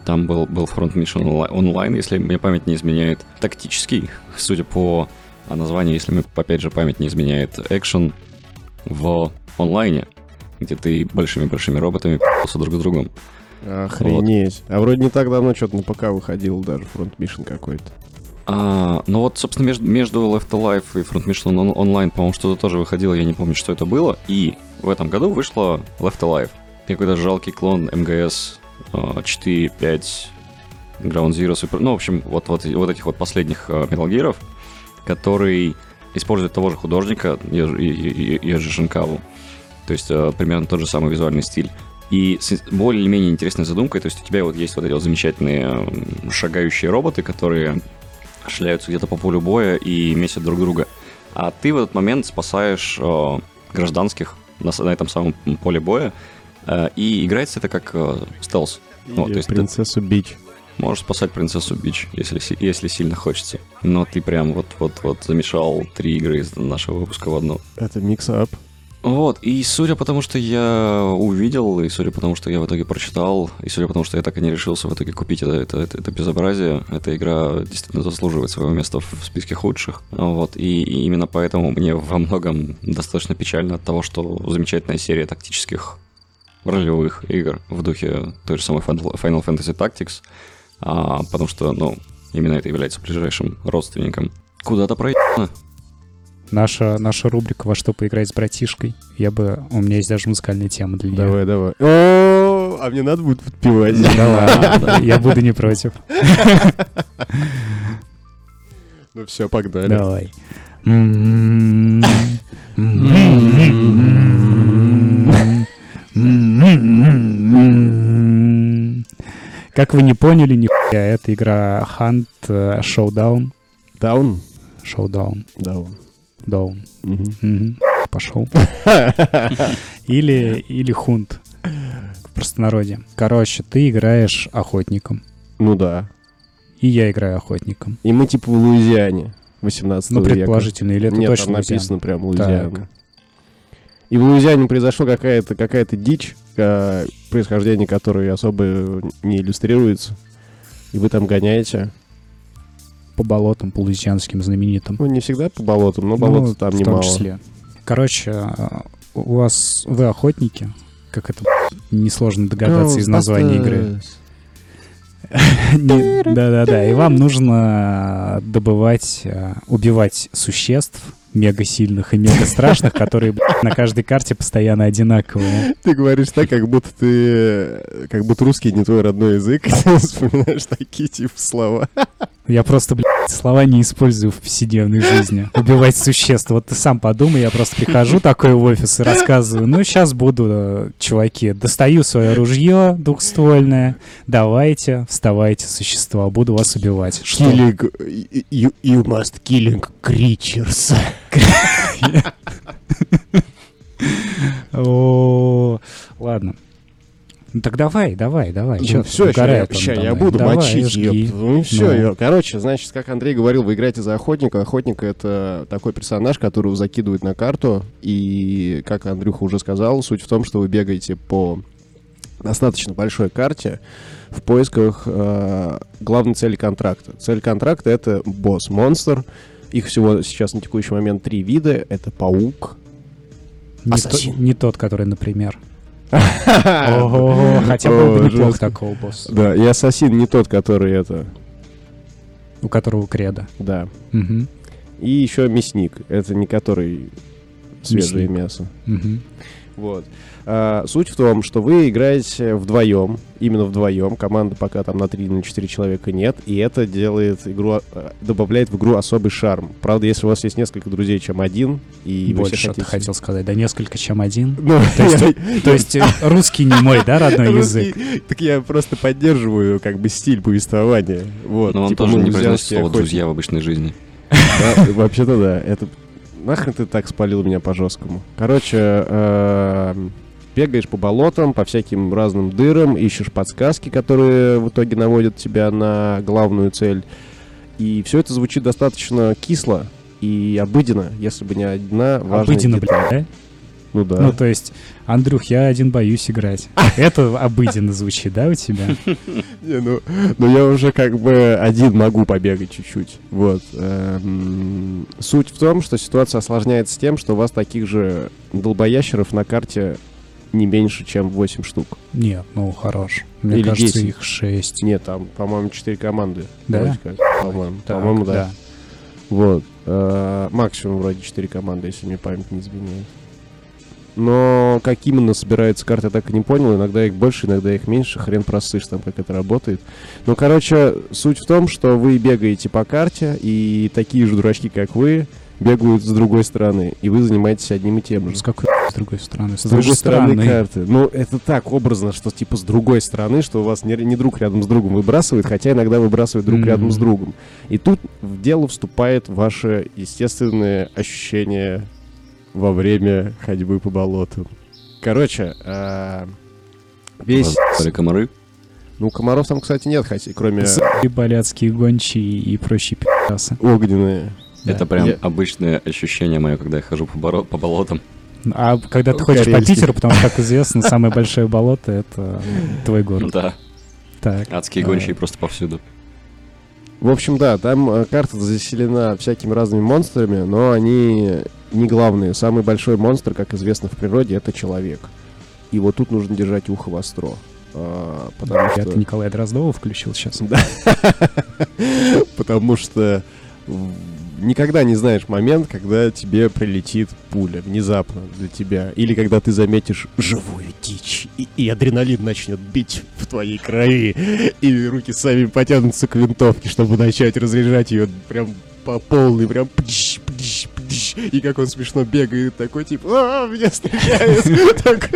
S4: Там был, был Front Mission онлайн, если мне память не изменяет. Тактический, судя по названию, если мне, опять же, память не изменяет, экшен в онлайне, где ты большими-большими роботами с друг с другом.
S3: Охренеть. Вот. А вроде не так давно что-то на ПК выходил даже Front Mission какой-то.
S4: А, ну вот, собственно, между, между Left Alive и Front Mission Online, по-моему, что-то тоже выходило, я не помню, что это было. И в этом году вышла Left Alive. Какой-то жалкий клон МГС 4, 5, Ground Zero, Super... Ну, в общем, вот, вот, вот этих вот последних uh, Metal Gear, который использует того же художника, Ежи Шинкаву. То есть uh, примерно тот же самый визуальный стиль. И с более-менее интересной задумкой, то есть у тебя вот есть вот эти вот замечательные шагающие роботы, которые шляются где-то по полю боя и месят друг друга. А ты в этот момент спасаешь э, гражданских на, на этом самом поле боя. Э, и играется это как э, стелс.
S3: Или ну, то есть принцессу ты Пич.
S4: Можешь спасать принцессу Пич, если, если сильно хочется. Но ты прям вот-вот-вот замешал три игры из нашего выпуска в одну.
S3: Это mix-up.
S4: Вот, и судя по тому, что я увидел, и судя по тому, что я в итоге прочитал, и судя по тому, что я так и не решился в итоге купить это, это, это, это безобразие, эта игра действительно заслуживает своего места в списке худших. Вот, и, и именно поэтому мне во многом достаточно печально от того, что замечательная серия тактических ролевых игр в духе той же самой Final Fantasy Tactics, а, потому что, ну, именно это является ближайшим родственником. Куда-то проехано.
S2: Наша, наша рубрика «Во что поиграть с братишкой». Я бы... У меня есть даже музыкальная тема для нее.
S3: Давай, давай. О, а мне надо будет подпевать.
S2: Да ладно, я буду не против.
S3: Ну все, погнали.
S2: Давай. Как вы не поняли, нихуя, это игра Hunt э, Showdown.
S3: Даун?
S2: Showdown.
S3: Даун.
S2: Down. Пошел. Или, или хунт в простонародье. Короче, ты играешь охотником.
S3: Ну да.
S2: И я играю охотником.
S3: И мы типа в Луизиане 18
S2: Ну,
S3: века.
S2: предположительно, или это
S3: Нет,
S2: точно
S3: там
S2: Луизиана?
S3: написано прям Луизиана.
S2: Так.
S3: И в Луизиане произошла какая-то какая дичь, происхождение которой особо не иллюстрируется. И вы там гоняете.
S2: По болотам, по луизианским знаменитым.
S3: Ну, не всегда по болотам, но
S2: Ну,
S3: болот там
S2: в том
S3: немало.
S2: числе. Короче, э, у вас... Вы охотники? Как это несложно догадаться из названия игры. Да-да-да. И вам нужно добывать, э, убивать существ мега сильных и мега страшных, которые блядь, на каждой карте постоянно одинаковые.
S3: Ты говоришь так, как будто ты... Как будто русский не твой родной язык. Ты вспоминаешь такие типа слова.
S2: Я просто, блядь, слова не использую в повседневной жизни. Убивать существ. Вот ты сам подумай, я просто прихожу такой в офис и рассказываю, ну, сейчас буду, э, чуваки, достаю свое ружье двухствольное, давайте, вставайте, существа, буду вас убивать. Что?
S3: Killing... You, you must killing creatures.
S2: Ладно. Ну так давай, давай, давай. Ты,
S3: все,
S2: он
S3: сейчас я
S2: там.
S3: буду
S2: Давай,
S3: мочить ее. Ну все,
S2: Ну.
S3: короче, значит, как Андрей говорил, вы играете за охотника. Охотник это такой персонаж, которого закидывают на карту. И, как Андрюха уже сказал, суть в том, что вы бегаете по достаточно большой карте в поисках э, главной цели контракта. Цель контракта это босс-монстр. Их всего сейчас на текущий момент три вида. Это паук.
S2: Не, то-
S3: Ассасин.
S2: не тот, который, например. Ого, хотя был бы
S3: О,
S2: неплох
S3: жестко.
S2: такого босса,
S3: Да, и ассасин не тот, который это...
S2: у которого кредо.
S3: Да. И еще мясник. Это не который свежее мясо. Вот. А, суть в том, что вы играете вдвоем, именно вдвоем. Команда пока там на 3 на 4 человека нет. И это делает игру, а, добавляет в игру особый шарм. Правда, если у вас есть несколько друзей, чем один, и
S2: Больше ты
S3: хотите...
S2: хотел сказать, да несколько, чем один.
S3: Ну,
S2: То есть,
S3: я-
S2: То есть э, русский не мой, да, родной язык?
S3: Так я просто поддерживаю как бы стиль повествования. Вот.
S4: Но он
S3: Типа
S4: тоже не произносит слово. «друзья» в обычной жизни.
S3: Вообще-то да. Это нахрен ты так спалил меня по жесткому. Короче, эм, бегаешь по болотам, по всяким разным дырам, ищешь подсказки, которые в итоге наводят тебя на главную цель. И все это звучит достаточно кисло и обыденно, если бы не одна важная
S2: Обыденно, блядь, да?
S3: Ну да.
S2: Ну, то есть, Андрюх, я один боюсь играть. Это обыденно звучит, да, у тебя?
S3: Не, ну, ну я уже как бы один могу побегать чуть-чуть. Вот. Эм, Суть в том, что ситуация осложняется тем, что у вас таких же долбоящеров на карте не меньше, чем 8 штук.
S2: Нет, ну, хорош. Мне
S3: Или
S2: кажется,
S3: 10.
S2: их 6.
S3: Нет, там, по-моему, 4 команды.
S2: Да?
S3: По-моему, по-моему, да. Вот. Э, Максимум вроде 4 команды, если мне память не изменяет. Но как именно собираются карты, я так и не понял. Иногда их больше, иногда их меньше. Хрен просышь там, как это работает. Ну, короче, суть в том, что вы бегаете по карте, и такие же дурачки, как вы, бегают с другой стороны. И вы занимаетесь одним и тем же.
S2: С какой с другой стороны?
S3: С другой
S2: той же
S3: стороны карты. Ну, это так образно, что типа с другой стороны, что у вас не, не друг рядом с другом выбрасывает, хотя иногда выбрасывает друг
S2: Мгм.
S3: рядом с другом. И тут в дело вступает ваше естественное ощущение во время ходьбы по болоту. Короче, а, весь...
S4: Стали комары.
S3: Ну, комаров там, кстати, нет, хотя, кроме
S2: И баляцкие гончие и прочие пи***асы.
S3: огненные.
S2: Да.
S4: Это прям
S3: Я-
S4: обычное ощущение мое, когда я хожу по, боро- по болотам.
S2: А когда ты ходишь по. Питеру, потому что, как известно, самое большое болото — это твой город.
S4: Да,
S2: Так.
S4: адские гончие просто повсюду.
S3: В общем, да, там э, карта заселена всякими разными монстрами, но они не главные. Самый большой монстр, как известно в природе, это человек. И вот тут нужно держать ухо востро. А, потому что...
S2: Это Николай Дроздова включил сейчас.
S3: Потому что никогда не знаешь момент, когда тебе прилетит пуля внезапно для тебя. Или когда ты заметишь живую дичь, и, и адреналин начнет бить в твоей крови, и руки сами потянутся к винтовке, чтобы начать разряжать ее прям по полной, прям пдищ, пдищ. И как он смешно бегает, такой типа, а, меня стреляют. Так.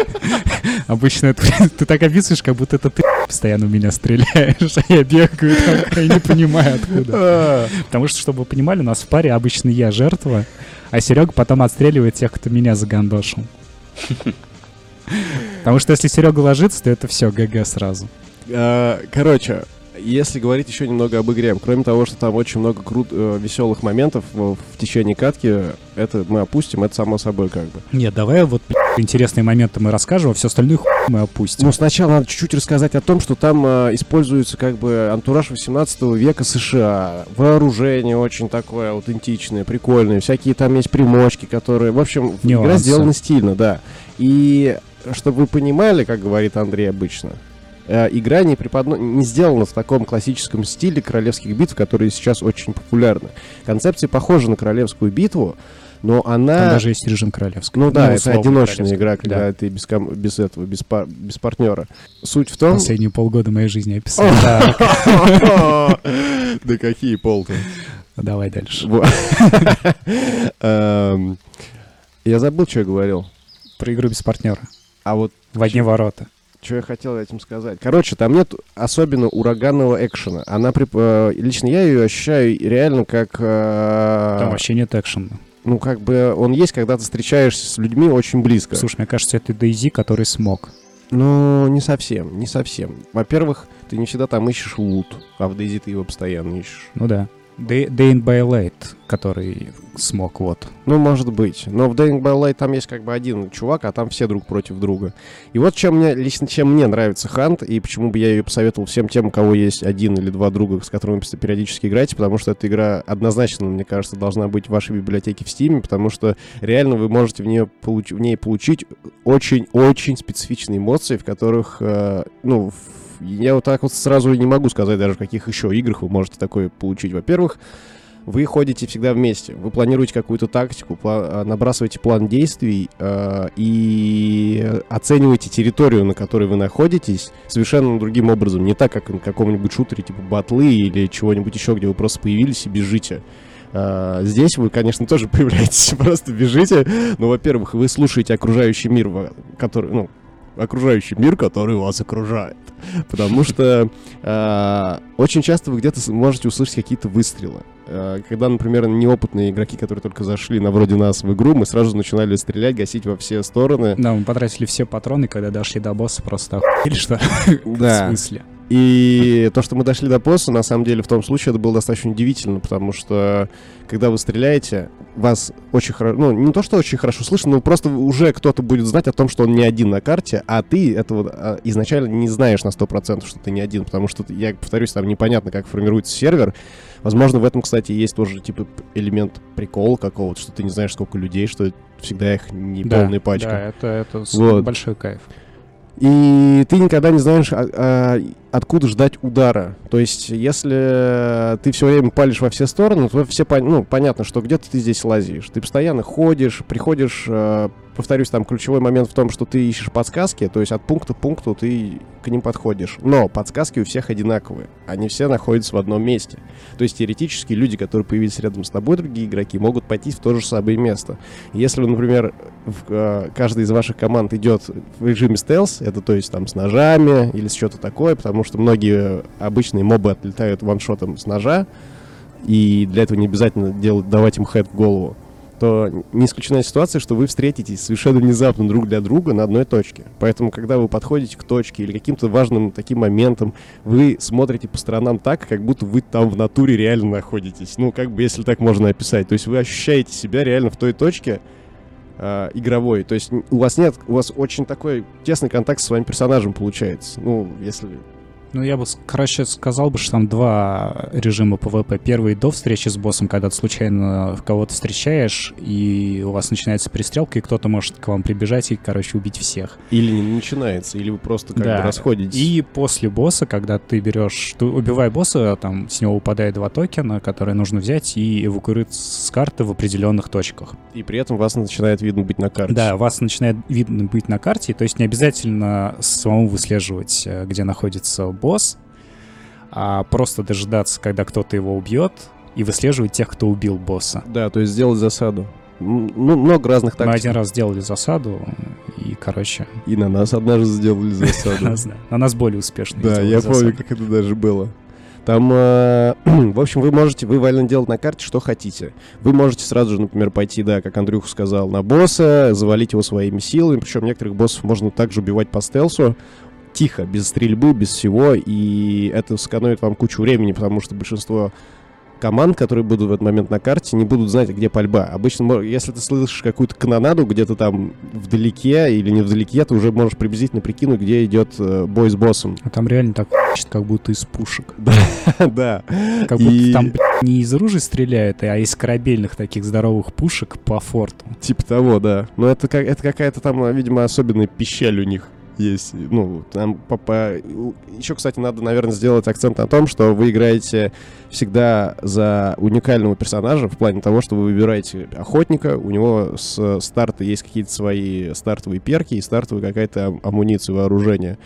S2: Обычно ты так описываешь, как будто это ты постоянно в меня стреляешь, а я бегаю такой, не понимаю откуда.
S3: А,
S2: Потому что, чтобы вы понимали, у нас в паре обычно я жертва, а Серега потом отстреливает тех, кто меня загандошил. Потому что если Серега ложится, то это все ГГ сразу.
S3: А, Короче, если говорить еще немного об игре, кроме того, что там очень много крут, веселых моментов в, в течение катки, это мы опустим, это само собой как бы.
S2: Нет, давай вот интересные моменты мы расскажем, а все остальное хуй мы опустим.
S3: Ну, сначала надо чуть-чуть рассказать о том, что там э, используется как бы антураж 18 века США. Вооружение очень такое аутентичное, прикольное. Всякие там есть примочки, которые... В общем, игра
S2: Нюансы.
S3: сделана стильно, да. И чтобы вы понимали, как говорит Андрей обычно, э, игра не, преподно... не сделана в таком классическом стиле королевских битв, которые сейчас очень популярны. Концепция похожа на королевскую битву, но она...
S2: Там даже есть режим королевский.
S3: Ну да, это
S2: условно
S3: одиночная игра, когда
S2: Да.
S3: ты без, ком- без этого, без, пар- без партнера. Суть в том...
S2: Последние полгода моей жизни описал.
S3: Да какие полты.
S2: давай дальше.
S3: Эм, Я забыл, что я говорил.
S2: Про игру без партнера.
S3: А вот
S2: В одни ворота.
S3: Что я хотел этим сказать. Короче, там нет особенно ураганного экшена. Она при- э, лично я ее ощущаю реально как э,
S2: Там вообще нет экшена.
S3: ну как бы он есть, когда ты встречаешься с людьми очень близко.
S2: Слушай, мне кажется, это Дейзи, который смог.
S3: Ну, не совсем, не совсем. Во-первых, ты не всегда там ищешь лут, а в Дейзи ты его постоянно ищешь.
S2: Ну да. By Light, который смог, вот.
S3: Ну, может быть. Но в by Light там есть как бы один чувак, а там все друг против друга. И вот чем мне, лично чем мне нравится Хант, и почему бы я ее посоветовал всем тем, у кого есть один или два друга, с которыми вы периодически играете, потому что эта игра однозначно, мне кажется, должна быть в вашей библиотеке в Стиме, потому что реально вы можете в, нее получ- в ней получить очень-очень специфичные эмоции, в которых, э, ну, в- я вот так вот сразу не могу сказать даже, в каких еще играх вы можете такое получить. Во-первых, вы ходите всегда вместе. Вы планируете какую-то тактику, а, набрасываете план действий э, и оцениваете территорию, на которой вы находитесь, совершенно другим образом. Не так, как на каком-нибудь шутере типа батлы или чего-нибудь еще, где вы просто появились и бежите. А, Здесь вы, конечно, тоже появляетесь, просто бежите. Но, во-первых, вы слушаете окружающий мир, который, ну, окружающий мир, который вас окружает. Потому что а, очень часто вы где-то можете услышать какие-то выстрелы. А, Когда, например, неопытные игроки, которые только зашли на вроде нас в игру, мы сразу начинали стрелять, гасить во все стороны.
S2: Да, мы потратили все патроны, когда дошли до босса, просто охуели, что в
S3: Да.
S2: смысле.
S3: И то, что мы дошли до босса, на самом деле, в том случае это было достаточно удивительно, потому что, когда вы стреляете, вас очень хорошо, ну, не то, что очень хорошо слышно, но просто уже кто-то будет знать о том, что он не один на карте, а ты этого а, изначально не знаешь на 100%, что ты не один, потому что, я повторюсь, там непонятно, как формируется сервер. Возможно, в этом, кстати, есть тоже, типа, элемент прикола какого-то, что ты не знаешь, сколько людей, что всегда их не
S2: Да,
S3: полная пачка.
S2: Да, это, это
S3: Вот.
S2: большой кайф.
S3: И ты никогда не знаешь, а- а, откуда ждать удара. То есть, если ты все время палишь во все стороны, то все ну, понятно, что где-то ты здесь лазишь. Ты постоянно ходишь, приходишь, э, повторюсь, там ключевой момент в том, что ты ищешь подсказки, то есть от пункта к пункту ты к ним подходишь. Но подсказки у всех одинаковые. Они все находятся в одном месте. То есть теоретически люди, которые появились рядом с тобой, другие игроки, могут пойти в то же самое место. Если, например, в, э, каждая из ваших команд идет в режиме стелс, это то есть там с ножами или с что-то такое, потому что многие обычные мобы отлетают ваншотом с ножа, и для этого не обязательно делать, давать им хэт в голову, то не исключена ситуация, что вы встретитесь совершенно внезапно друг для друга на одной точке. Поэтому, когда вы подходите к точке или каким-то важным таким моментом, вы смотрите по сторонам так, как будто вы там в натуре реально находитесь. Ну, как бы, если так можно описать. То есть вы ощущаете себя реально в той точке, э, игровой. То есть у вас нет, у вас очень такой тесный контакт со своим персонажем получается. Ну, если...
S2: Ну, я бы, короче, сказал бы, что там два режима PvP. Первый до встречи с боссом, когда ты случайно кого-то встречаешь, и у вас начинается перестрелка, и кто-то может к вам прибежать и, короче, убить всех.
S3: Или не начинается, или вы просто как
S2: Да.
S3: бы расходитесь.
S2: И после босса, когда ты берешь, ты убивай босса, там с него выпадает два токена, которые нужно взять и эвакуировать с карты в определенных точках.
S3: И при этом вас начинает видно быть на карте.
S2: Да, вас начинает видно быть на карте, то есть не обязательно самому выслеживать, э, где находится босс, а просто дожидаться, когда кто-то его убьет, и выслеживать тех, кто убил босса.
S3: Да, то есть сделать засаду. Ну, много разных
S2: Мы
S3: тактик.
S2: один раз сделали засаду, и, короче,
S3: И на нас однажды сделали засаду.
S2: на нас более успешно
S3: Да, я помню, как это даже было. Там, э, в общем, вы можете, вы вольно делать на карте, что хотите. Вы можете сразу же, например, пойти, да, как Андрюха сказал, на босса, завалить его своими силами. Причем некоторых боссов можно также убивать по стелсу. Тихо, без стрельбы, без всего. И это сэкономит вам кучу времени, потому что большинство команд, которые будут в этот момент на карте, не будут знать, где пальба. Обычно, если ты слышишь какую-то канонаду где-то там вдалеке или не вдалеке, ты уже можешь приблизительно прикинуть, где идет э, бой с боссом.
S2: А там реально так как будто из пушек.
S3: Да.
S2: Как будто там не из ружей стреляют, а из корабельных таких здоровых пушек по форту.
S3: Типа того, да. Но это, как, это какая-то там, видимо, особенная пищаль у них есть. Ну, там по, Еще, кстати, надо, наверное, сделать акцент на том, что вы играете всегда за уникального персонажа в плане того, что вы выбираете охотника, у него с старта есть какие-то свои стартовые перки и стартовая какая-то ам- амуниция, вооружение.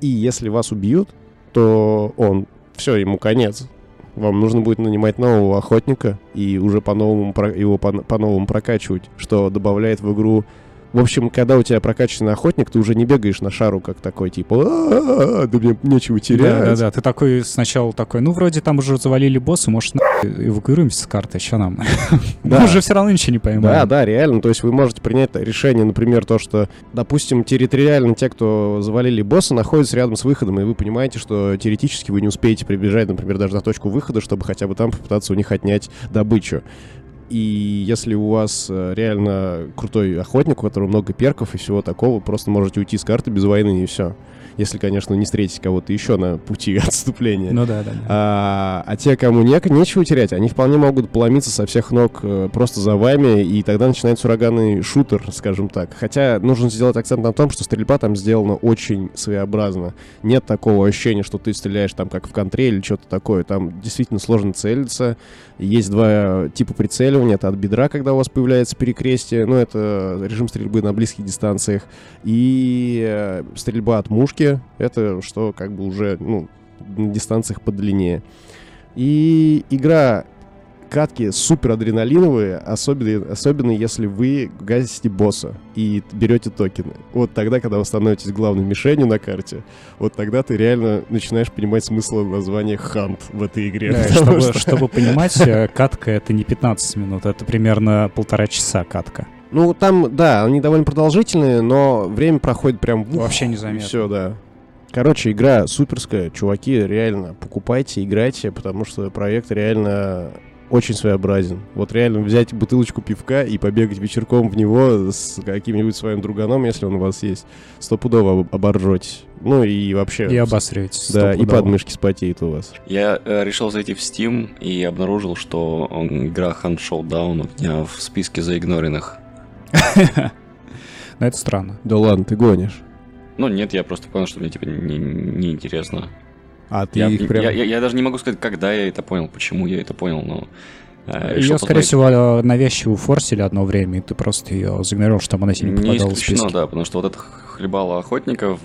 S3: И если вас убьют, то он... Все, ему конец. Вам нужно будет нанимать нового охотника и уже по-новому его по- по-новому прокачивать, что добавляет в игру... В общем, когда у тебя прокачанный охотник, ты уже не бегаешь на шару как такой, типа, «А-а-а, да мне нечего терять.
S2: Да, да, да. Ты такой сначала такой, ну, вроде там уже завалили босса, может, нахуй эвакуируемся с карты, что нам?
S3: Да.
S2: Мы уже все равно ничего не поймем.
S3: Да, да, реально. То есть вы можете принять решение, например, то, что, допустим, территориально те, кто завалили босса, находятся рядом с выходом, и вы понимаете, что теоретически вы не успеете прибежать, например, даже на точку выхода, чтобы хотя бы там попытаться у них отнять добычу. И если у вас э, реально крутой охотник, у которого много перков и всего такого, просто можете уйти с карты без войны и все. Если, конечно, не встретите кого-то еще на пути отступления.
S2: Ну да, да. да.
S3: А, а те, кому не, нечего терять, они вполне могут поломиться со всех ног э, просто за вами, и тогда начинается ураганный шутер, скажем так. Хотя нужно сделать акцент на том, что стрельба там сделана очень своеобразно. Нет такого ощущения, что ты стреляешь там как в контре или что-то такое. Там действительно сложно целиться. Есть два типа прицеливания. Это от бедра, когда у вас появляется перекрестие, ну это режим стрельбы на близких дистанциях. И э, стрельба от мушки, это что как бы уже, ну, на дистанциях подлиннее. И игра катки супер адреналиновые, особенно, особенно если вы гасите босса и берете токены. Вот тогда, когда вы становитесь главной мишенью на карте, вот тогда ты реально начинаешь понимать смысл названия Хант в этой игре.
S2: Да, чтобы,
S3: что-
S2: чтобы понимать, э, катка это не 15 минут, это примерно полтора часа катка.
S3: Ну, там, да, они довольно продолжительные, но время проходит прям... ух,
S2: Вообще незаметно.
S3: Все, да. Короче, игра суперская. Чуваки, реально, покупайте, играйте, потому что проект реально очень своеобразен. Вот реально взять бутылочку пивка и побегать вечерком в него с каким-нибудь своим друганом, если он у вас есть, стопудово об- оборжетесь. Ну и вообще...
S2: И обосретесь.
S3: Да, и подмышки спотеют у вас.
S4: Я э, решил зайти в Steam и обнаружил, что он- игра Hunt Showdown у меня в списке заигноренных.
S2: Но это странно.
S3: Да ладно, ты гонишь.
S4: Ну нет, я просто понял, что мне типа не- неинтересно.
S3: А ты
S4: я,
S3: их прям...
S4: я, я- я даже не могу сказать, когда я это понял, почему я это понял, но... э,
S2: Ее, скорее всего, навязчиво форсили одно время, и ты просто ее заигнорировал, чтобы она тебе не
S4: Не
S2: попадала в списки.
S4: да, потому что вот это хлебало охотника в,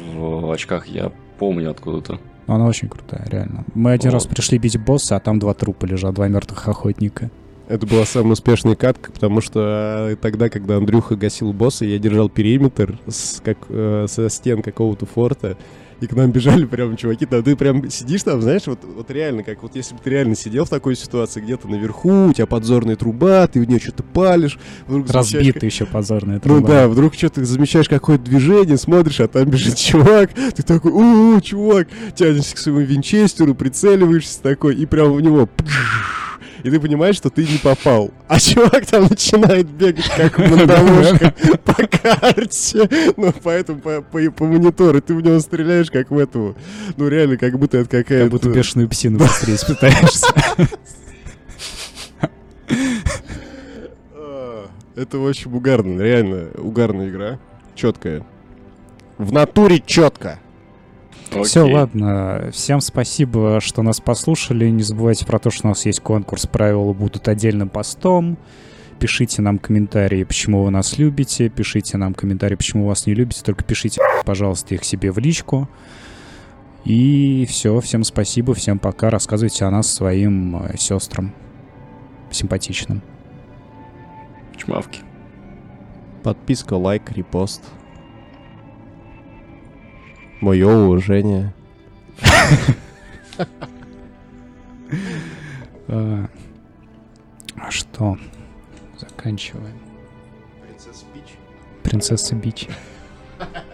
S4: в очках я помню откуда-то.
S2: Она очень крутая, реально. Мы один
S4: Вот.
S2: раз пришли бить босса, а там два трупа лежат, два мертвых охотника.
S3: Это была самая успешная катка, потому что э, тогда, когда Андрюха гасил босса, я держал периметр с, как, э, со стен какого-то форта, и к нам бежали прям чуваки, там ты прям сидишь там, знаешь, вот, вот реально, как вот если бы ты реально сидел в такой ситуации, где-то наверху, у тебя подзорная труба, ты в нее что-то палишь, вдруг замечаешь,
S2: Разбитая еще позорная
S3: ну
S2: труба.
S3: да, вдруг что-то замечаешь какое-то движение, смотришь, а там бежит чувак, ты такой, у чувак, тянешься к своему винчестеру, прицеливаешься такой, и прям в него пш, и ты понимаешь, что ты не попал. А чувак там начинает бегать, как монтовушка по карте. Ну, поэтому по, по, по монитору ты в него стреляешь, как в эту... Ну, реально, как будто это какая-то...
S2: Как будто бешеную псину встретить пытаешься.
S3: А, Это очень угарно, реально угарная игра. Четкая. В натуре четко.
S2: Все,
S4: Окей.
S2: ладно. Всем спасибо, что нас послушали. Не забывайте про то, что у нас есть конкурс. Правила будут отдельным постом. Пишите нам комментарии, почему вы нас любите. Пишите нам комментарии, почему вы вас не любите. Только пишите, пожалуйста, их себе в личку. И все. Всем спасибо. Всем пока. Рассказывайте о нас своим э, сестрам. Симпатичным.
S4: Чмавки.
S3: Подписка, лайк, репост. Мое уважение.
S2: А а что? Заканчиваем. Принцесса Бич.